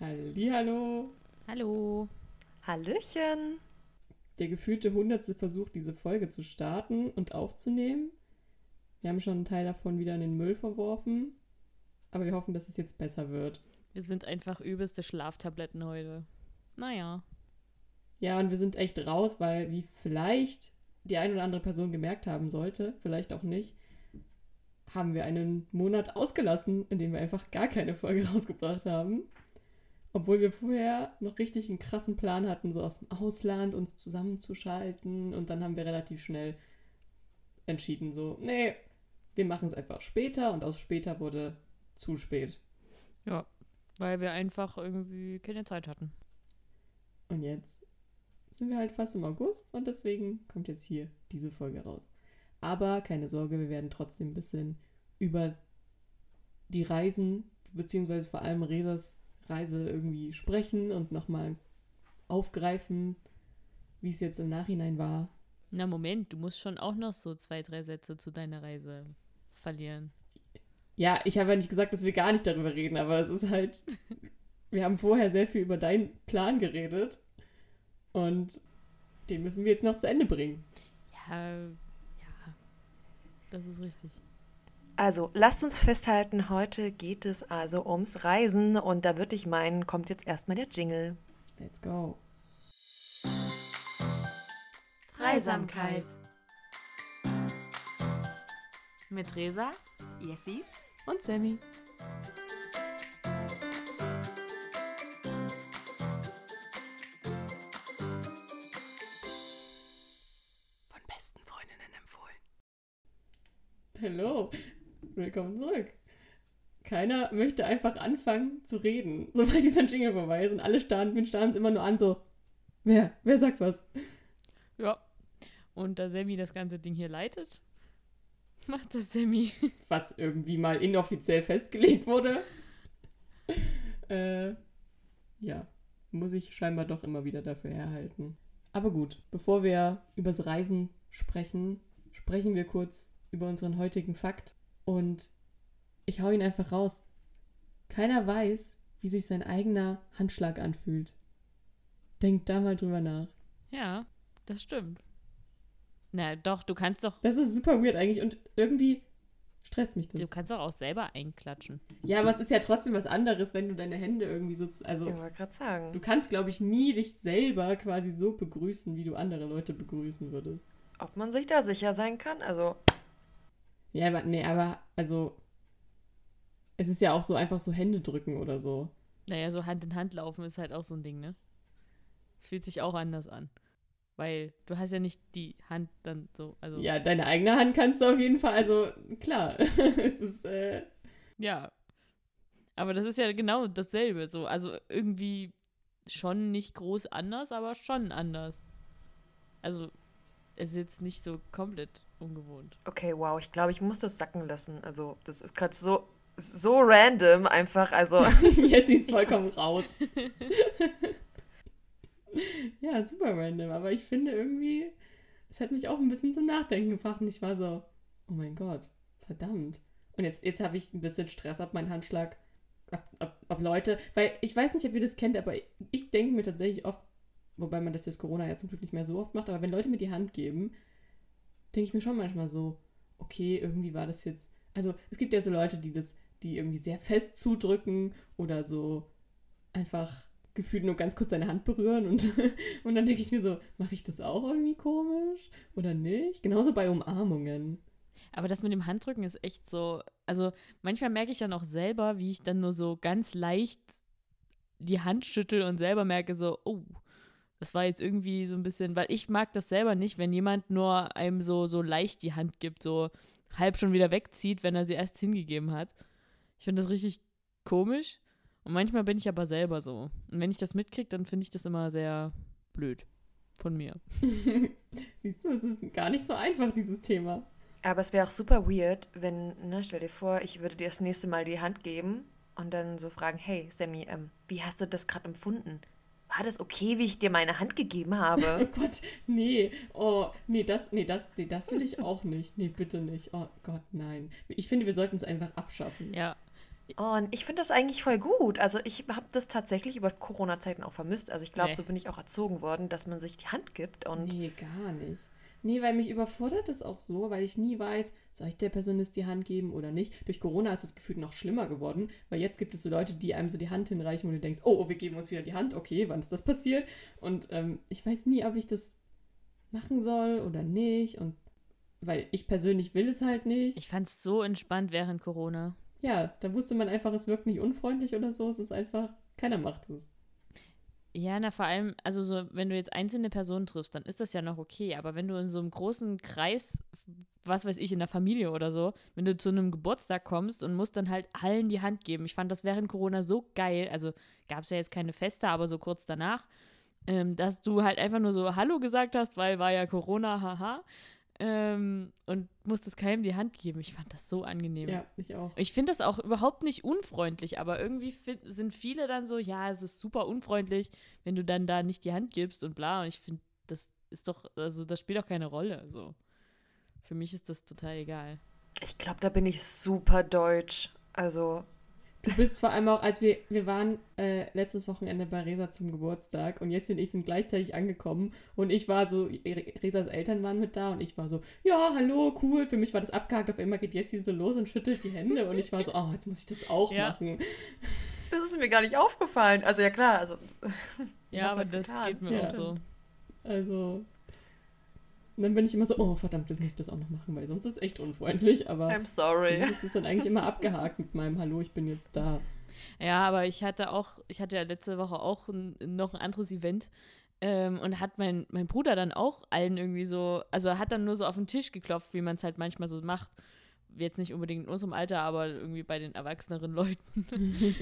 Hallihallo. Hallo. Hallöchen. Der gefühlte hundertste Versuch, diese Folge zu starten und aufzunehmen. Wir haben schon einen Teil davon wieder in den Müll verworfen. Aber wir hoffen, dass es jetzt besser wird. Wir sind einfach übelste Schlaftabletten heute. Naja. Ja, und wir sind echt raus, weil, wie vielleicht die eine oder andere Person gemerkt haben sollte, vielleicht auch nicht, haben wir einen Monat ausgelassen, in dem wir einfach gar keine Folge rausgebracht haben. Obwohl wir vorher noch richtig einen krassen Plan hatten, so aus dem Ausland uns zusammenzuschalten. Und dann haben wir relativ schnell entschieden, so, nee, wir machen es einfach später. Und aus später wurde zu spät. Ja, weil wir einfach irgendwie keine Zeit hatten. Und jetzt sind wir halt fast im August und deswegen kommt jetzt hier diese Folge raus. Aber keine Sorge, wir werden trotzdem ein bisschen über die Reisen, beziehungsweise vor allem Resas Reise irgendwie sprechen und nochmal aufgreifen, wie es jetzt im Nachhinein war. Na Moment, du musst schon auch noch so zwei, drei Sätze zu deiner Reise verlieren. Ja, ich habe ja nicht gesagt, dass wir gar nicht darüber reden, aber es ist halt, wir haben vorher sehr viel über deinen Plan geredet und den müssen wir jetzt noch zu Ende bringen. Ja, ja, das ist richtig. Also, lasst uns festhalten, heute geht es also ums Reisen und da würde ich meinen, kommt jetzt erstmal der Jingle. Let's go. Dreisamkeit. Mit Resa, Jessie? Und Sammy. Von besten Freundinnen empfohlen. Hallo, willkommen zurück. Keiner möchte einfach anfangen zu reden, sobald dieser Jingle vorbei ist und alle starren, wir starren es immer nur an, so, wer, wer sagt was? Ja. Und da Sammy das ganze Ding hier leitet, macht das Sammy. Was irgendwie mal inoffiziell festgelegt wurde. äh, ja, muss ich scheinbar doch immer wieder dafür herhalten. Aber gut, bevor wir übers Reisen sprechen, sprechen wir kurz über unseren heutigen Fakt. Und ich hau ihn einfach raus. Keiner weiß, wie sich sein eigener Handschlag anfühlt. Denkt da mal drüber nach. Ja, das stimmt. Na doch, du kannst doch, Das ist super weird eigentlich und irgendwie stresst mich das. du kannst doch auch selber einklatschen. Ja, aber es ist ja trotzdem was anderes, wenn du deine Hände irgendwie so. Also, Ich wollte gerade sagen. du kannst, glaube ich, nie dich selber quasi so begrüßen, wie du andere Leute begrüßen würdest. Ob man sich da sicher sein kann? Also, Ja, aber nee, aber also. Es ist ja auch so einfach so Hände drücken oder so. Naja, so Hand in Hand laufen ist halt auch so ein Ding, ne? Fühlt sich auch anders an. Weil du hast ja nicht die Hand dann so, also. Ja, deine eigene Hand kannst du auf jeden Fall, also klar. es ist, äh, Ja. Aber das ist ja genau dasselbe. So, also irgendwie schon nicht groß anders, aber schon anders. Also, es ist jetzt nicht so komplett ungewohnt. okay, wow, ich glaube, ich muss das sacken lassen. Also, das ist gerade so, so random einfach. Also, Jessie ist vollkommen raus. ja, super random, aber ich finde irgendwie, es hat mich auch ein bisschen zum Nachdenken gebracht und ich war so, oh mein Gott, verdammt. Und jetzt, jetzt habe ich ein bisschen Stress ab meinen Handschlag, ab, ab, ab Leute, weil ich weiß nicht, ob ihr das kennt, aber ich denke mir tatsächlich oft, wobei man das durch Corona ja zum Glück nicht mehr so oft macht, aber wenn Leute mir die Hand geben, denke ich mir schon manchmal so, okay, irgendwie war das jetzt, also es gibt ja so Leute, die das, die irgendwie sehr fest zudrücken oder so einfach gefühlt nur ganz kurz seine Hand berühren und, und dann denke ich mir so, mache ich das auch irgendwie komisch oder nicht? Genauso bei Umarmungen. Aber das mit dem Handrücken ist echt so. Also, manchmal merke ich dann auch selber, wie ich dann nur so ganz leicht die Hand schüttel und selber merke so, oh, das war jetzt irgendwie so ein bisschen, weil ich mag das selber nicht, wenn jemand nur einem so, so leicht die Hand gibt, so halb schon wieder wegzieht, wenn er sie erst hingegeben hat. Ich finde das richtig komisch. Und manchmal bin ich aber selber so. Und wenn ich das mitkriege, dann finde ich das immer sehr blöd von mir. Siehst du, es ist gar nicht so einfach, dieses Thema. aber es wäre auch super weird, wenn, ne, stell dir vor, ich würde dir das nächste Mal die Hand geben und dann so fragen, hey, Sammy, ähm, wie hast du das gerade empfunden? War das okay, wie ich dir meine Hand gegeben Oh habe? Gott, nee. Oh, nee, das, nee, das, nee, das will ich auch nicht. Nee, bitte nicht. Oh Gott, nein. Ich finde, wir sollten es einfach abschaffen. Ja. Und ich finde das eigentlich voll gut. Also ich habe das tatsächlich über Corona-Zeiten auch vermisst. Also ich glaube, Nee. so bin ich auch erzogen worden, dass man sich die Hand gibt und Nee, gar nicht. Nee, weil mich überfordert es auch so, weil ich nie weiß, soll ich der Person jetzt die Hand geben oder nicht. Durch Corona ist es gefühlt noch schlimmer geworden, weil jetzt gibt es so Leute, die einem so die Hand hinreichen, wo du denkst, oh, oh wir geben uns wieder die Hand, okay, wann ist das passiert? Und ähm, ich weiß nie, ob ich das machen soll oder nicht. Und weil ich persönlich will es halt nicht. Ich fand es so entspannt während Corona. ja, da wusste man einfach, es wirkt nicht unfreundlich oder so. Es ist einfach, keiner macht es. Ja, na vor allem, also so, wenn du jetzt einzelne Personen triffst, dann ist das ja noch okay. Aber wenn du in so einem großen Kreis, was weiß ich, in der Familie oder so, wenn du zu einem Geburtstag kommst und musst dann halt allen die Hand geben. Ich fand das während Corona so geil. Also gab es ja jetzt keine Feste, aber so kurz danach, ähm, dass du halt einfach nur so Hallo gesagt hast, weil war ja Corona, haha. Ähm, und musstest keinem die Hand geben. Ich fand das so angenehm. Ja, ich auch. Ich finde das auch überhaupt nicht unfreundlich, aber irgendwie sind viele dann so, ja, es ist super unfreundlich, wenn du dann da nicht die Hand gibst und bla. Und ich finde, das ist doch, also das spielt doch keine Rolle. So. Für mich ist das total egal. ich glaube, da bin ich super deutsch. Also Du bist vor allem auch, als wir, wir waren äh, letztes Wochenende bei Resa zum Geburtstag und Jessie und ich sind gleichzeitig angekommen und ich war so, Re- Resas Eltern waren mit da und ich war so, ja, hallo, cool. Für mich war das abgehakt, auf einmal geht Jessie so los und schüttelt die Hände und ich war so, oh, jetzt muss ich das auch Ja. machen. das ist mir gar nicht aufgefallen. Also ja klar, also Ja, aber das getan? geht mir Ja. auch so. Also, und dann bin ich immer so, oh, verdammt, jetzt muss ich das auch noch machen, weil sonst ist es echt unfreundlich, aber I'm sorry. mich ist das dann eigentlich immer abgehakt mit meinem Hallo, ich bin jetzt da. Ja, aber ich hatte auch, ich hatte ja letzte Woche auch ein, noch ein anderes Event. Ähm, und hat mein, mein Bruder dann auch allen irgendwie so, also er hat dann nur so auf den Tisch geklopft, wie man es halt manchmal so macht. Jetzt nicht unbedingt in unserem Alter, aber irgendwie bei den erwachseneren Leuten.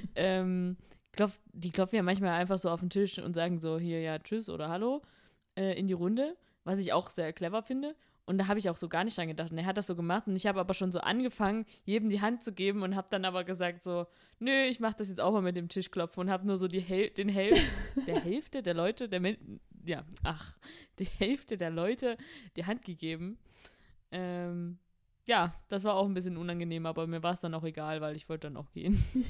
ähm, klopf, die klopfen ja manchmal einfach so auf den Tisch und sagen so, hier, ja, tschüss oder hallo äh, in die Runde, was ich auch sehr clever finde. Und da habe ich auch so gar nicht dran gedacht. Und er hat das so gemacht und ich habe aber schon so angefangen, jedem die Hand zu geben und habe dann aber gesagt so, nö, ich mache das jetzt auch mal mit dem Tischklopfen und habe nur so die Häl den Häl der Hälfte der Leute, der Men ja, ach, die Hälfte der Leute die Hand gegeben. Ähm, ja, das war auch ein bisschen unangenehm, aber mir war es dann auch egal, weil ich wollte dann auch gehen.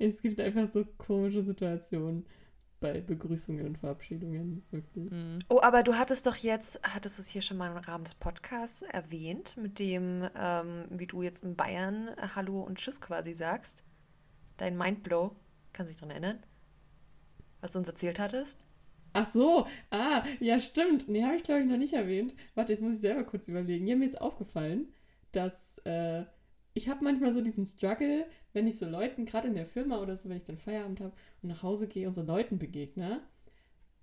Es gibt einfach so komische Situationen bei Begrüßungen und Verabschiedungen, wirklich. Mhm. Oh, aber du hattest doch jetzt, hattest du es hier schon mal im Rahmen des Podcasts erwähnt, mit dem, ähm, wie du jetzt in Bayern äh, Hallo und Tschüss quasi sagst. Dein Mindblow, kannst du dich dran erinnern? Was du uns erzählt hattest? Ach so, ah, ja, stimmt. Nee, habe ich glaube ich noch nicht erwähnt. Warte, jetzt muss ich selber kurz überlegen. Ja, mir ist aufgefallen, dass äh, ich habe manchmal so diesen Struggle, wenn ich so Leuten, gerade in der Firma oder so, wenn ich dann Feierabend habe und nach Hause gehe und so Leuten begegne,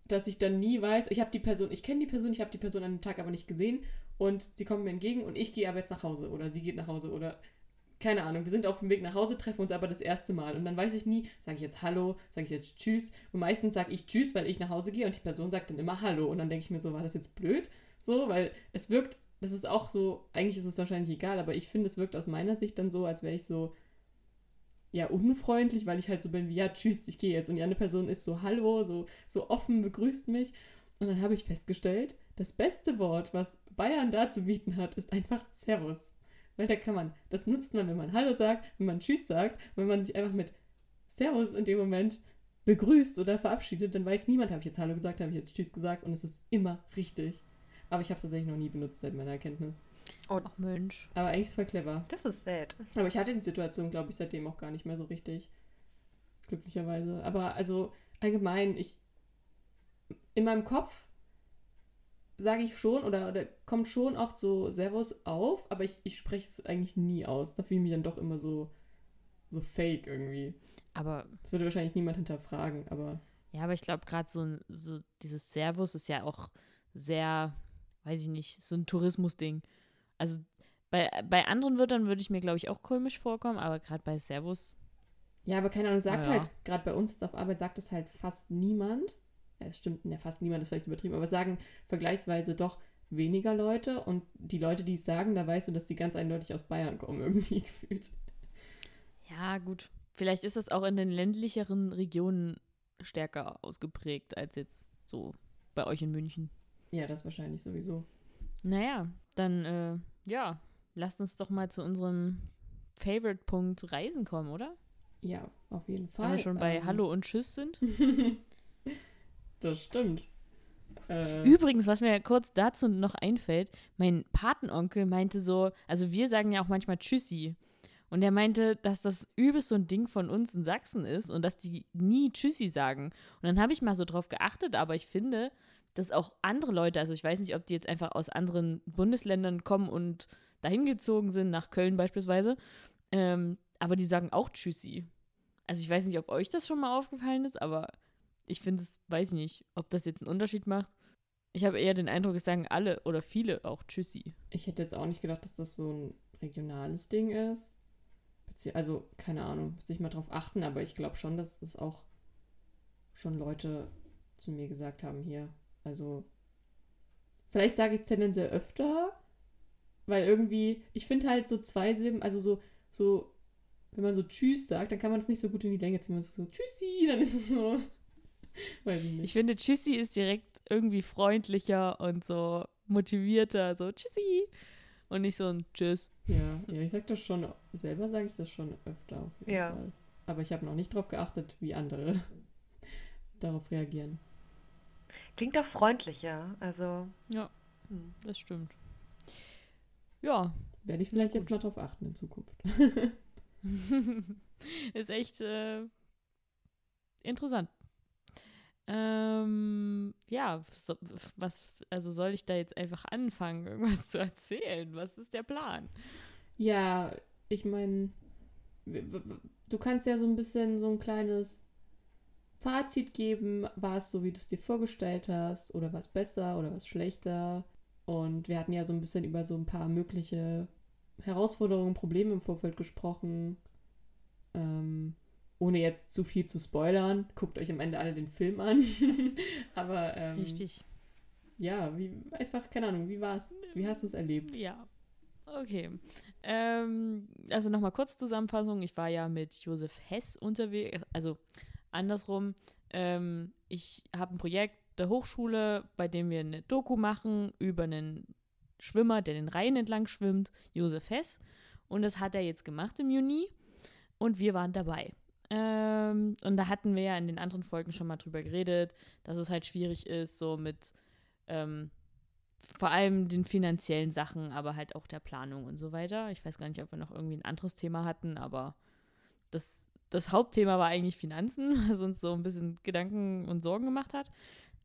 dass ich dann nie weiß, ich habe die Person, ich kenne die Person, ich habe die Person an dem Tag aber nicht gesehen und sie kommt mir entgegen und ich gehe aber jetzt nach Hause oder sie geht nach Hause oder keine Ahnung, wir sind auf dem Weg nach Hause, treffen uns aber das erste Mal und dann weiß ich nie, sage ich jetzt Hallo, sage ich jetzt Tschüss und meistens sage ich Tschüss, weil ich nach Hause gehe und die Person sagt dann immer Hallo und dann denke ich mir so, war das jetzt blöd? So, weil es wirkt, das ist auch so, eigentlich ist es wahrscheinlich egal, aber ich finde, es wirkt aus meiner Sicht dann so, als wäre ich so, ja, unfreundlich, weil ich halt so bin wie, ja, tschüss, ich gehe jetzt. Und die andere Person ist so, hallo, so, so offen, begrüßt mich. Und dann habe ich festgestellt, das beste Wort, was Bayern da zu bieten hat, ist einfach Servus. Weil da kann man, das nutzt man, wenn man Hallo sagt, wenn man Tschüss sagt, wenn man sich einfach mit Servus in dem Moment begrüßt oder verabschiedet, dann weiß niemand, habe ich jetzt Hallo gesagt, habe ich jetzt Tschüss gesagt und es ist immer richtig. Aber ich habe es tatsächlich noch nie benutzt seit meiner Erkenntnis. Ach Mensch. Aber eigentlich ist es voll clever. Das ist sad. Aber ich hatte die Situation, glaube ich, seitdem auch gar nicht mehr so richtig. Glücklicherweise. Aber also allgemein, ich. In meinem Kopf sage ich schon oder, oder kommt schon oft so Servus auf, aber ich, ich spreche es eigentlich nie aus. Da fühle ich mich dann doch immer so, so fake irgendwie. Aber Das würde wahrscheinlich niemand hinterfragen, aber Ja, aber ich glaube, gerade so, so dieses Servus ist ja auch sehr, weiß ich nicht, so ein Tourismusding. Also bei, bei anderen Wörtern würde ich mir, glaube ich, auch komisch vorkommen, aber gerade bei Servus, Ja, aber keine Ahnung, sagt Ja. halt, gerade bei uns jetzt auf Arbeit sagt es halt fast niemand. Ja, es stimmt, ja, fast niemand ist vielleicht übertrieben, aber sagen vergleichsweise doch weniger Leute und die Leute, die es sagen, da weißt du, dass die ganz eindeutig aus Bayern kommen, irgendwie gefühlt. ja, gut. Vielleicht ist es auch in den ländlicheren Regionen stärker ausgeprägt als jetzt so bei euch in München. Ja, das wahrscheinlich sowieso. Naja, dann, äh, ja, lasst uns doch mal zu unserem Favorite-Punkt Reisen kommen, oder? Ja, auf jeden Fall. Wenn wir schon bei Ähm, Hallo und Tschüss sind. Das stimmt. Äh, Übrigens, was mir kurz dazu noch einfällt, mein Patenonkel meinte so, also wir sagen ja auch manchmal Tschüssi. Und er meinte, dass das übelst so ein Ding von uns in Sachsen ist und dass die nie Tschüssi sagen. Und dann habe ich mal so drauf geachtet, aber ich finde, dass auch andere Leute, also ich weiß nicht, ob die jetzt einfach aus anderen Bundesländern kommen und dahin gezogen sind, nach Köln beispielsweise, ähm, aber die sagen auch Tschüssi. Also ich weiß nicht, ob euch das schon mal aufgefallen ist, aber ich finde es, weiß ich nicht, ob das jetzt einen Unterschied macht. Ich habe eher den Eindruck, es sagen alle oder viele auch Tschüssi. ich hätte jetzt auch nicht gedacht, dass das so ein regionales Ding ist. Also, keine Ahnung, muss ich mal drauf achten, aber ich glaube schon, dass es auch schon Leute zu mir gesagt haben hier. Also, vielleicht sage ich es tendenziell öfter, weil irgendwie, ich finde halt so zwei Silben, also so, so, wenn man so Tschüss sagt, dann kann man es nicht so gut in die Länge ziehen. Man sagt so Tschüssi, dann ist es so. Weiß ich finde, Tschüssi ist direkt irgendwie freundlicher und so motivierter, so Tschüssi. Und nicht so ein Tschüss. Ja, ja, ich sag das schon, selber sage ich das schon öfter auf jeden Ja. Fall. Aber ich habe noch nicht drauf geachtet, wie andere darauf reagieren. Klingt auch freundlicher. Also. Ja. Hm. Das stimmt. Ja, Werde ich vielleicht jetzt Gut. mal drauf achten in Zukunft. ist echt äh, interessant. Ähm, ja, so, was, also soll ich da jetzt einfach anfangen, irgendwas zu erzählen? Was ist der Plan? Ja, ich meine, du kannst ja so ein bisschen so ein kleines Fazit geben, war es so, wie du es dir vorgestellt hast, oder war es besser oder was schlechter? Und wir hatten ja so ein bisschen über so ein paar mögliche Herausforderungen, Probleme im Vorfeld gesprochen. Ähm, ohne jetzt zu viel zu spoilern, guckt euch am Ende alle den Film an. Aber ähm, Richtig. ja, wie einfach, keine Ahnung, wie war's? Wie hast du es erlebt? Ja. Okay. Ähm, also nochmal kurz Zusammenfassung. Ich war ja mit Josef Hess unterwegs. Also andersrum. Ähm, ich habe ein Projekt der Hochschule, bei dem wir eine Doku machen über einen Schwimmer, der den Rhein entlang schwimmt, Josef Hess. Und das hat er jetzt gemacht im Juni. Und wir waren dabei. Ähm, und da hatten wir ja in den anderen Folgen schon mal drüber geredet, dass es halt schwierig ist, so mit ähm, vor allem den finanziellen Sachen, aber halt auch der Planung und so weiter. Ich weiß gar nicht, ob wir noch irgendwie ein anderes Thema hatten, aber das, das Hauptthema war eigentlich Finanzen, was uns so ein bisschen Gedanken und Sorgen gemacht hat.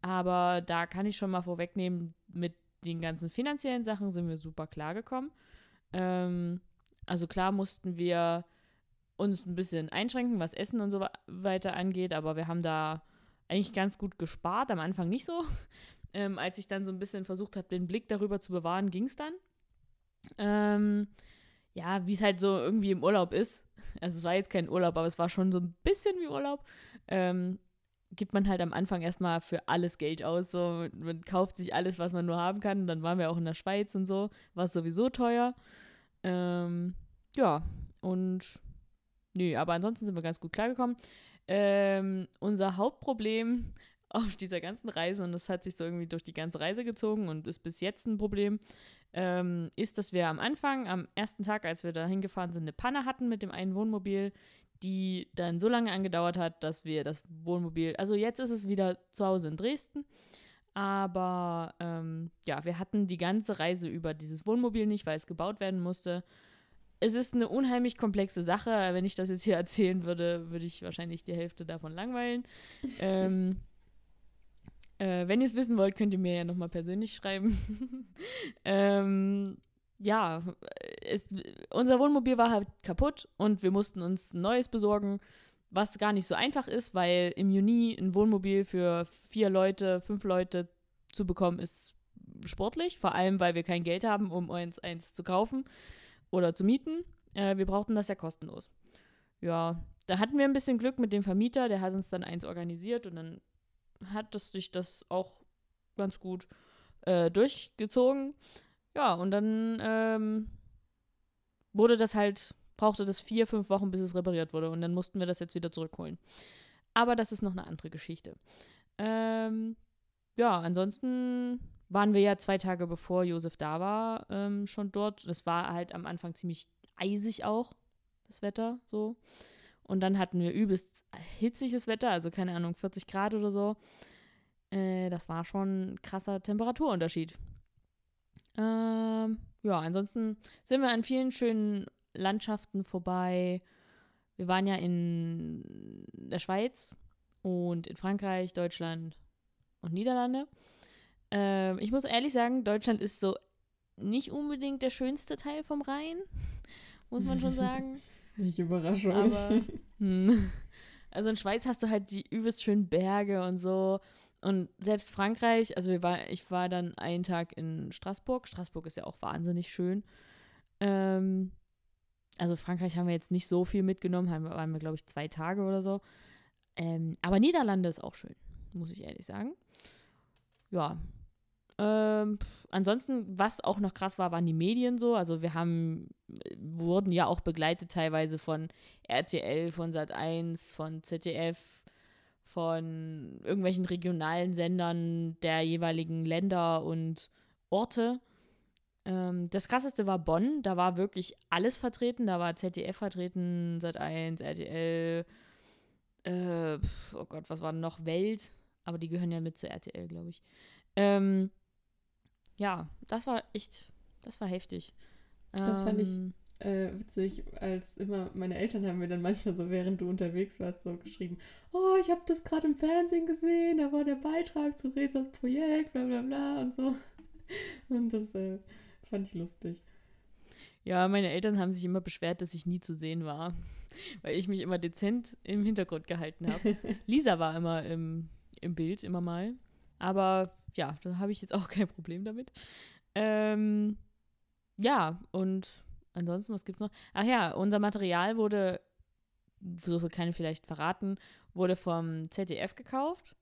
Aber da kann ich schon mal vorwegnehmen, mit den ganzen finanziellen Sachen sind wir super klargekommen. Ähm, also klar mussten wir uns ein bisschen einschränken, was Essen und so weiter angeht, aber wir haben da eigentlich ganz gut gespart, am Anfang nicht so. Ähm, als ich dann so ein bisschen versucht habe, den Blick darüber zu bewahren, ging es dann. Ähm, ja, wie es halt so irgendwie im Urlaub ist. Also es war jetzt kein Urlaub, aber es war schon so ein bisschen wie Urlaub. Ähm, gibt man halt am Anfang erstmal für alles Geld aus. So, man kauft sich alles, was man nur haben kann. Und dann waren wir auch in der Schweiz und so. War sowieso teuer. Ähm, ja, und nö, aber ansonsten sind wir ganz gut klargekommen. Ähm, unser Hauptproblem auf dieser ganzen Reise, und das hat sich so irgendwie durch die ganze Reise gezogen und ist bis jetzt ein Problem, ähm, ist, dass wir am Anfang, am ersten Tag, als wir da hingefahren sind, eine Panne hatten mit dem einen Wohnmobil, die dann so lange angedauert hat, dass wir das Wohnmobil, also jetzt ist es wieder zu Hause in Dresden, aber ähm, ja, wir hatten die ganze Reise über dieses Wohnmobil nicht, weil es gebaut werden musste. Es ist eine unheimlich komplexe Sache. Wenn ich das jetzt hier erzählen würde, würde ich wahrscheinlich die Hälfte davon langweilen. ähm, äh, wenn ihr es wissen wollt, könnt ihr mir ja nochmal persönlich schreiben. ähm, ja, es, unser Wohnmobil war halt kaputt und wir mussten uns ein neues besorgen, was gar nicht so einfach ist, weil im Juni ein Wohnmobil für vier Leute, fünf Leute zu bekommen, ist sportlich. Vor allem, weil wir kein Geld haben, um uns eins zu kaufen oder zu mieten. Äh, wir brauchten das ja kostenlos. Ja, da hatten wir ein bisschen Glück mit dem Vermieter, der hat uns dann eins organisiert und dann hat es sich das auch ganz gut äh, durchgezogen. Ja, und dann ähm, wurde das halt, brauchte das vier, fünf Wochen, bis es repariert wurde. Und dann mussten wir das jetzt wieder zurückholen. Aber das ist noch eine andere Geschichte. Ähm, ja, ansonsten waren wir ja zwei Tage bevor Josef da war, ähm, schon dort. Das war halt am Anfang ziemlich eisig auch. das Wetter so. Und dann hatten wir übelst hitziges Wetter, also keine Ahnung, 40 Grad oder so. Äh, das war schon ein krasser Temperaturunterschied. Ähm, ja, ansonsten sind wir an vielen schönen Landschaften vorbei. Wir waren ja in der Schweiz und in Frankreich, Deutschland und Niederlande. Ähm, ich muss ehrlich sagen, Deutschland ist so nicht unbedingt der schönste Teil vom Rhein, muss man schon sagen. Nicht Überraschung. Aber, hm. also in Schweiz hast du halt die übelst schönen Berge und so. Und selbst Frankreich, also wir war, ich war dann einen Tag in Straßburg. Straßburg ist ja auch wahnsinnig schön. Ähm, also Frankreich haben wir jetzt nicht so viel mitgenommen, haben, waren wir, glaube ich, zwei Tage oder so. Ähm, aber Niederlande ist auch schön, muss ich ehrlich sagen. Ja. Ähm, ansonsten, was auch noch krass war, waren die Medien so. Also wir haben, wurden ja auch begleitet teilweise von RTL, von Sat1, von ZDF, von irgendwelchen regionalen Sendern der jeweiligen Länder und Orte. Ähm, das krasseste war Bonn, da war wirklich alles vertreten. Da war ZDF vertreten, Sat1, RTL, äh, oh Gott, was war noch? Welt, aber die gehören ja mit zu RTL, glaube ich. Ähm, ja, das war echt, das war heftig. Das fand ich ähm, äh, witzig, als immer meine Eltern haben mir dann manchmal so, während du unterwegs warst, so geschrieben, oh, ich habe das gerade im Fernsehen gesehen, da war der Beitrag zu Resas Projekt, bla bla bla und so. Und das äh, fand ich lustig. Ja, meine Eltern haben sich immer beschwert, dass ich nie zu sehen war, weil ich mich immer dezent im Hintergrund gehalten habe. Lisa war immer im, im Bild, immer mal. Aber ja, da habe ich jetzt auch kein Problem damit. Ähm, ja, und ansonsten, was gibt es noch? Ach ja, unser Material wurde, so viel kann ich vielleicht verraten, wurde vom ZDF gekauft.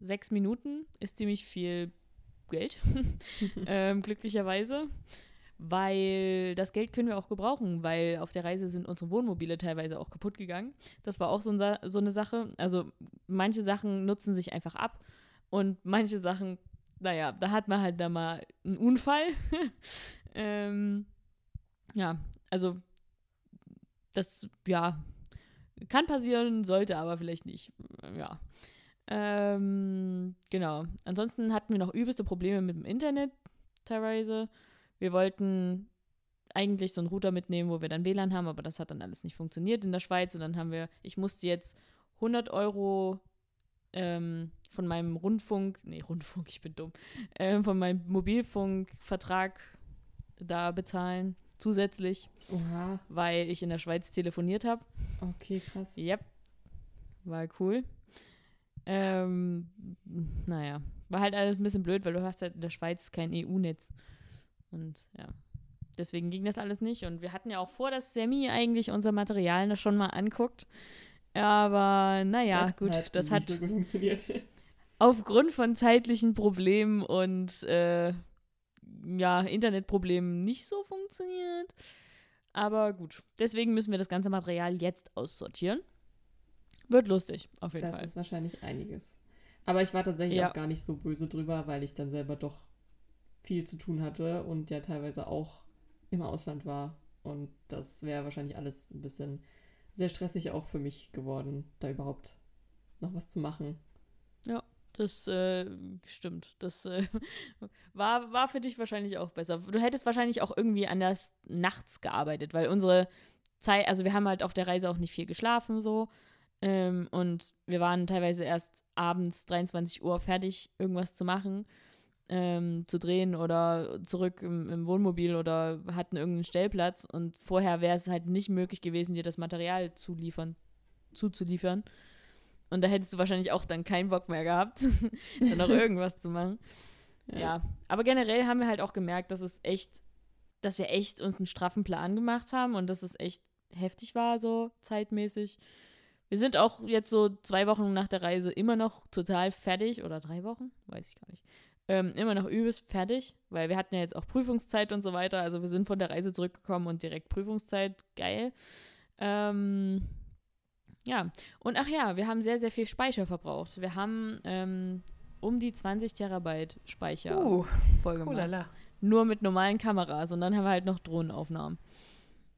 Sechs Minuten ist ziemlich viel Geld, ähm, glücklicherweise. Weil das Geld können wir auch gebrauchen, weil auf der Reise sind unsere Wohnmobile teilweise auch kaputt gegangen. Das war auch so, ein, so eine Sache. Also manche Sachen nutzen sich einfach ab und manche Sachen, naja, da hat man halt da mal einen Unfall. ähm, ja, also das, ja, kann passieren, sollte aber vielleicht nicht. Ja. Ähm, genau. Ansonsten hatten wir noch übelste Probleme mit dem Internet teilweise. Wir wollten eigentlich so einen Router mitnehmen, wo wir dann WLAN haben, aber das hat dann alles nicht funktioniert in der Schweiz. Und dann haben wir, ich musste jetzt 100 Euro ähm, von meinem Rundfunk, nee, Rundfunk, ich bin dumm, äh, von meinem Mobilfunkvertrag da bezahlen, zusätzlich, Oha. weil ich in der Schweiz telefoniert habe. Okay, krass. Yep. War cool. Ähm, naja, war halt alles ein bisschen blöd, weil du hast halt in der Schweiz kein EU-Netz. Und ja, deswegen ging das alles nicht. Und wir hatten ja auch vor, dass Sammy eigentlich unser Material schon mal anguckt. Aber naja, das gut, hat das hat so funktioniert. Aufgrund von zeitlichen Problemen und äh, ja, Internetproblemen nicht so funktioniert. Aber gut, deswegen müssen wir das ganze Material jetzt aussortieren. Wird lustig, auf jeden das Fall. Das ist wahrscheinlich einiges. Aber ich war tatsächlich ja. auch gar nicht so böse drüber, weil ich dann selber doch viel zu tun hatte und ja teilweise auch im Ausland war. Und das wäre wahrscheinlich alles ein bisschen sehr stressig auch für mich geworden, da überhaupt noch was zu machen. Ja, das äh, stimmt. Das äh, war, war für dich wahrscheinlich auch besser. Du hättest wahrscheinlich auch irgendwie anders nachts gearbeitet, weil unsere Zeit, also wir haben halt auf der Reise auch nicht viel geschlafen so. Ähm, und wir waren teilweise erst abends 23 Uhr fertig, irgendwas zu machen ähm, zu drehen oder zurück im, im, Wohnmobil oder hatten irgendeinen Stellplatz und vorher wäre es halt nicht möglich gewesen, dir das Material zu liefern, zuzuliefern. Und da hättest du wahrscheinlich auch dann keinen Bock mehr gehabt, dann noch irgendwas zu machen. Ja. ja. aber generell haben wir halt auch gemerkt, dass es echt, dass wir echt uns einen straffen Plan gemacht haben und dass es echt heftig war, so zeitmäßig. Wir sind auch jetzt so zwei Wochen nach der Reise immer noch total fertig oder drei Wochen, weiß ich gar nicht. Ähm, immer noch übelst fertig, weil wir hatten ja jetzt auch Prüfungszeit und so weiter. Also wir sind von der Reise zurückgekommen und direkt Prüfungszeit. Geil. Ähm, ja, und ach ja, wir haben sehr, sehr viel Speicher verbraucht. Wir haben ähm, um die 20 Terabyte Speicher uh, vollgemacht. Oh Nur mit normalen Kameras und dann haben wir halt noch Drohnenaufnahmen.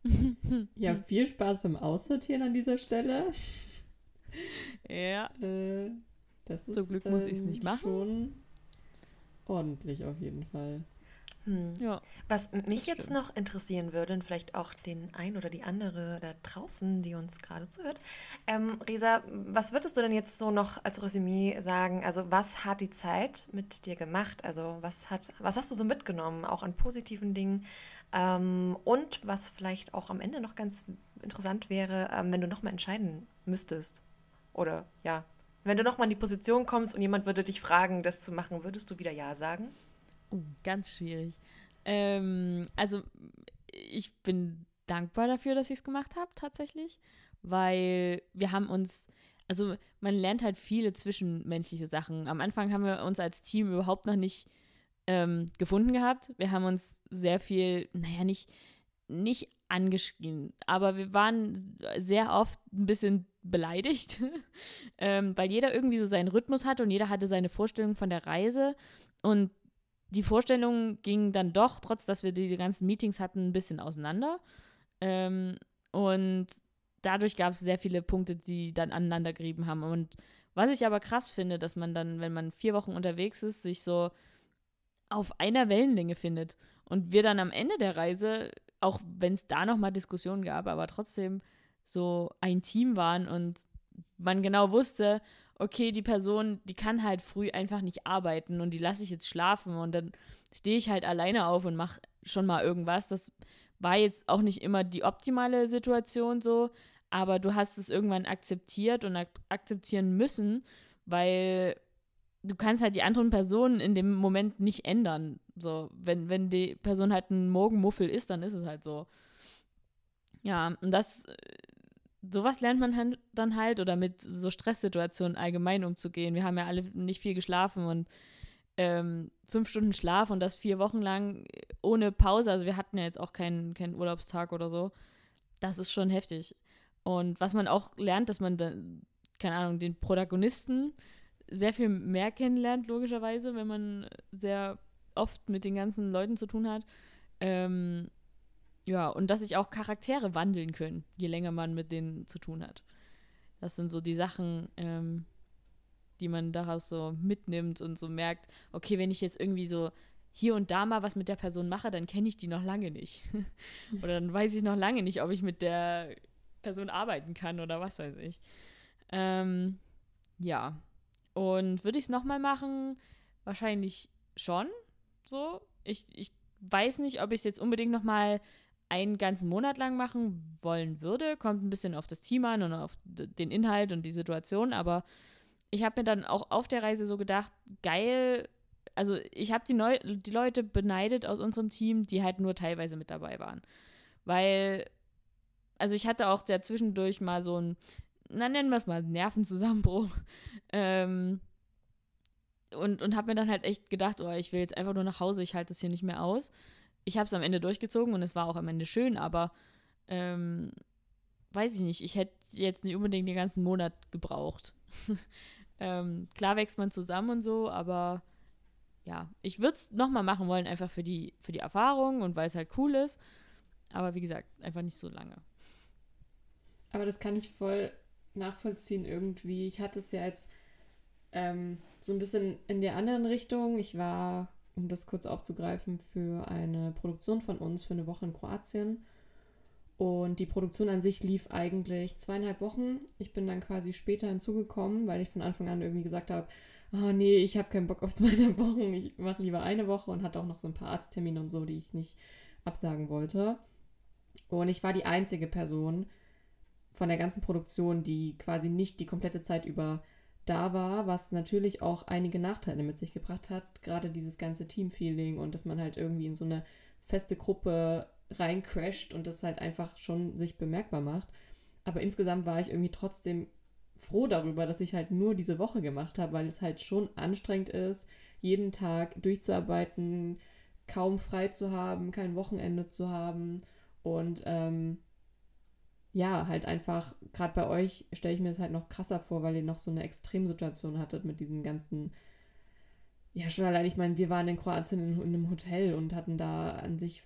Ja, viel Spaß beim Aussortieren an dieser Stelle. Ja. Äh, das ist Zum Glück muss ich's ähm, nicht machen. Schon ordentlich auf jeden Fall. Hm. Ja. Was mich jetzt noch interessieren würde, und vielleicht auch den ein oder die andere da draußen, die uns gerade zuhört. Ähm, Resa, was würdest du denn jetzt so noch als Resümee sagen? Also, was hat die Zeit mit dir gemacht? Also, was hat, was hast du so mitgenommen, auch an positiven Dingen? Ähm, und was vielleicht auch am Ende noch ganz interessant wäre, ähm, wenn du nochmal entscheiden müsstest. Oder ja, wenn du nochmal in die Position kommst und jemand würde dich fragen, das zu machen, würdest du wieder Ja sagen? Ganz schwierig. Ähm, also, ich bin dankbar dafür, dass ich es gemacht habe, tatsächlich. Weil wir haben uns, also man lernt halt viele zwischenmenschliche Sachen. Am Anfang haben wir uns als Team überhaupt noch nicht ähm, gefunden gehabt. Wir haben uns sehr viel, naja, nicht, nicht angeschrien, aber wir waren sehr oft ein bisschen beleidigt, ähm, weil jeder irgendwie so seinen Rhythmus hatte und jeder hatte seine Vorstellung von der Reise. Und die Vorstellungen gingen dann doch, trotz dass wir diese ganzen Meetings hatten, ein bisschen auseinander. Ähm, und dadurch gab es sehr viele Punkte, die dann aneinander gerieben haben. Und was ich aber krass finde, dass man dann, wenn man vier Wochen unterwegs ist, sich so auf einer Wellenlänge findet. Und wir dann am Ende der Reise, auch wenn es da nochmal Diskussionen gab, aber trotzdem so ein Team waren und man genau wusste, okay, die Person, die kann halt früh einfach nicht arbeiten und die lasse ich jetzt schlafen und dann stehe ich halt alleine auf und mache schon mal irgendwas. Das war jetzt auch nicht immer die optimale Situation so, aber du hast es irgendwann akzeptiert und ak akzeptieren müssen, weil du kannst halt die anderen Personen in dem Moment nicht ändern. So, wenn, wenn die Person halt ein Morgenmuffel ist, dann ist es halt so. Ja, und das, äh, sowas lernt man dann halt oder mit so Stresssituationen allgemein umzugehen. Wir haben ja alle nicht viel geschlafen und ähm, fünf Stunden Schlaf und das vier Wochen lang ohne Pause. Also wir hatten ja jetzt auch keinen, keinen Urlaubstag oder so. Das ist schon heftig. Und was man auch lernt, dass man dann, keine Ahnung, den Protagonisten sehr viel mehr kennenlernt, logischerweise, wenn man sehr oft mit den ganzen Leuten zu tun hat. Ähm, ja, und dass sich auch Charaktere wandeln können, je länger man mit denen zu tun hat. Das sind so die Sachen, ähm, die man daraus so mitnimmt und so merkt, okay, wenn ich jetzt irgendwie so hier und da mal was mit der Person mache, dann kenne ich die noch lange nicht. oder dann weiß ich noch lange nicht, ob ich mit der Person arbeiten kann oder was weiß ich. Ähm, ja. Und würde ich es nochmal machen? Wahrscheinlich schon. So. Ich, ich weiß nicht, ob ich es jetzt unbedingt nochmal einen ganzen Monat lang machen wollen würde. Kommt ein bisschen auf das Team an und auf den Inhalt und die Situation, aber ich habe mir dann auch auf der Reise so gedacht, geil, also ich habe die, Neu die Leute beneidet aus unserem Team, die halt nur teilweise mit dabei waren. Weil, also ich hatte auch da zwischendurch mal so ein, na nennen wir es mal, Nervenzusammenbruch. Ähm, und und habe mir dann halt echt gedacht, oh, ich will jetzt einfach nur nach Hause, ich halte das hier nicht mehr aus. Ich habe es am Ende durchgezogen und es war auch am Ende schön, aber ähm, weiß ich nicht, ich hätte jetzt nicht unbedingt den ganzen Monat gebraucht. ähm, klar wächst man zusammen und so, aber ja, ich würde es nochmal machen wollen, einfach für die, für die Erfahrung und weil es halt cool ist. Aber wie gesagt, einfach nicht so lange. Aber das kann ich voll nachvollziehen irgendwie. Ich hatte es ja jetzt ähm, so ein bisschen in der anderen Richtung. Ich war, um das kurz aufzugreifen, für eine Produktion von uns für eine Woche in Kroatien. Und die Produktion an sich lief eigentlich zweieinhalb Wochen. Ich bin dann quasi später hinzugekommen, weil ich von Anfang an irgendwie gesagt habe, oh nee, ich habe keinen Bock auf zweieinhalb Wochen. Ich mache lieber eine Woche und hatte auch noch so ein paar Arzttermine und so, die ich nicht absagen wollte. Und ich war die einzige Person von der ganzen Produktion, die quasi nicht die komplette Zeit über da war, was natürlich auch einige Nachteile mit sich gebracht hat. Gerade dieses ganze Teamfeeling und dass man halt irgendwie in so eine feste Gruppe reincrasht und das halt einfach schon sich bemerkbar macht. Aber insgesamt war ich irgendwie trotzdem froh darüber, dass ich halt nur diese Woche gemacht habe, weil es halt schon anstrengend ist, jeden Tag durchzuarbeiten, kaum frei zu haben, kein Wochenende zu haben und ähm, ja, halt einfach, gerade bei euch stelle ich mir das halt noch krasser vor, weil ihr noch so eine Extremsituation hattet mit diesen ganzen, ja, schon allein, ich meine, wir waren in Kroatien in, in einem Hotel und hatten da an sich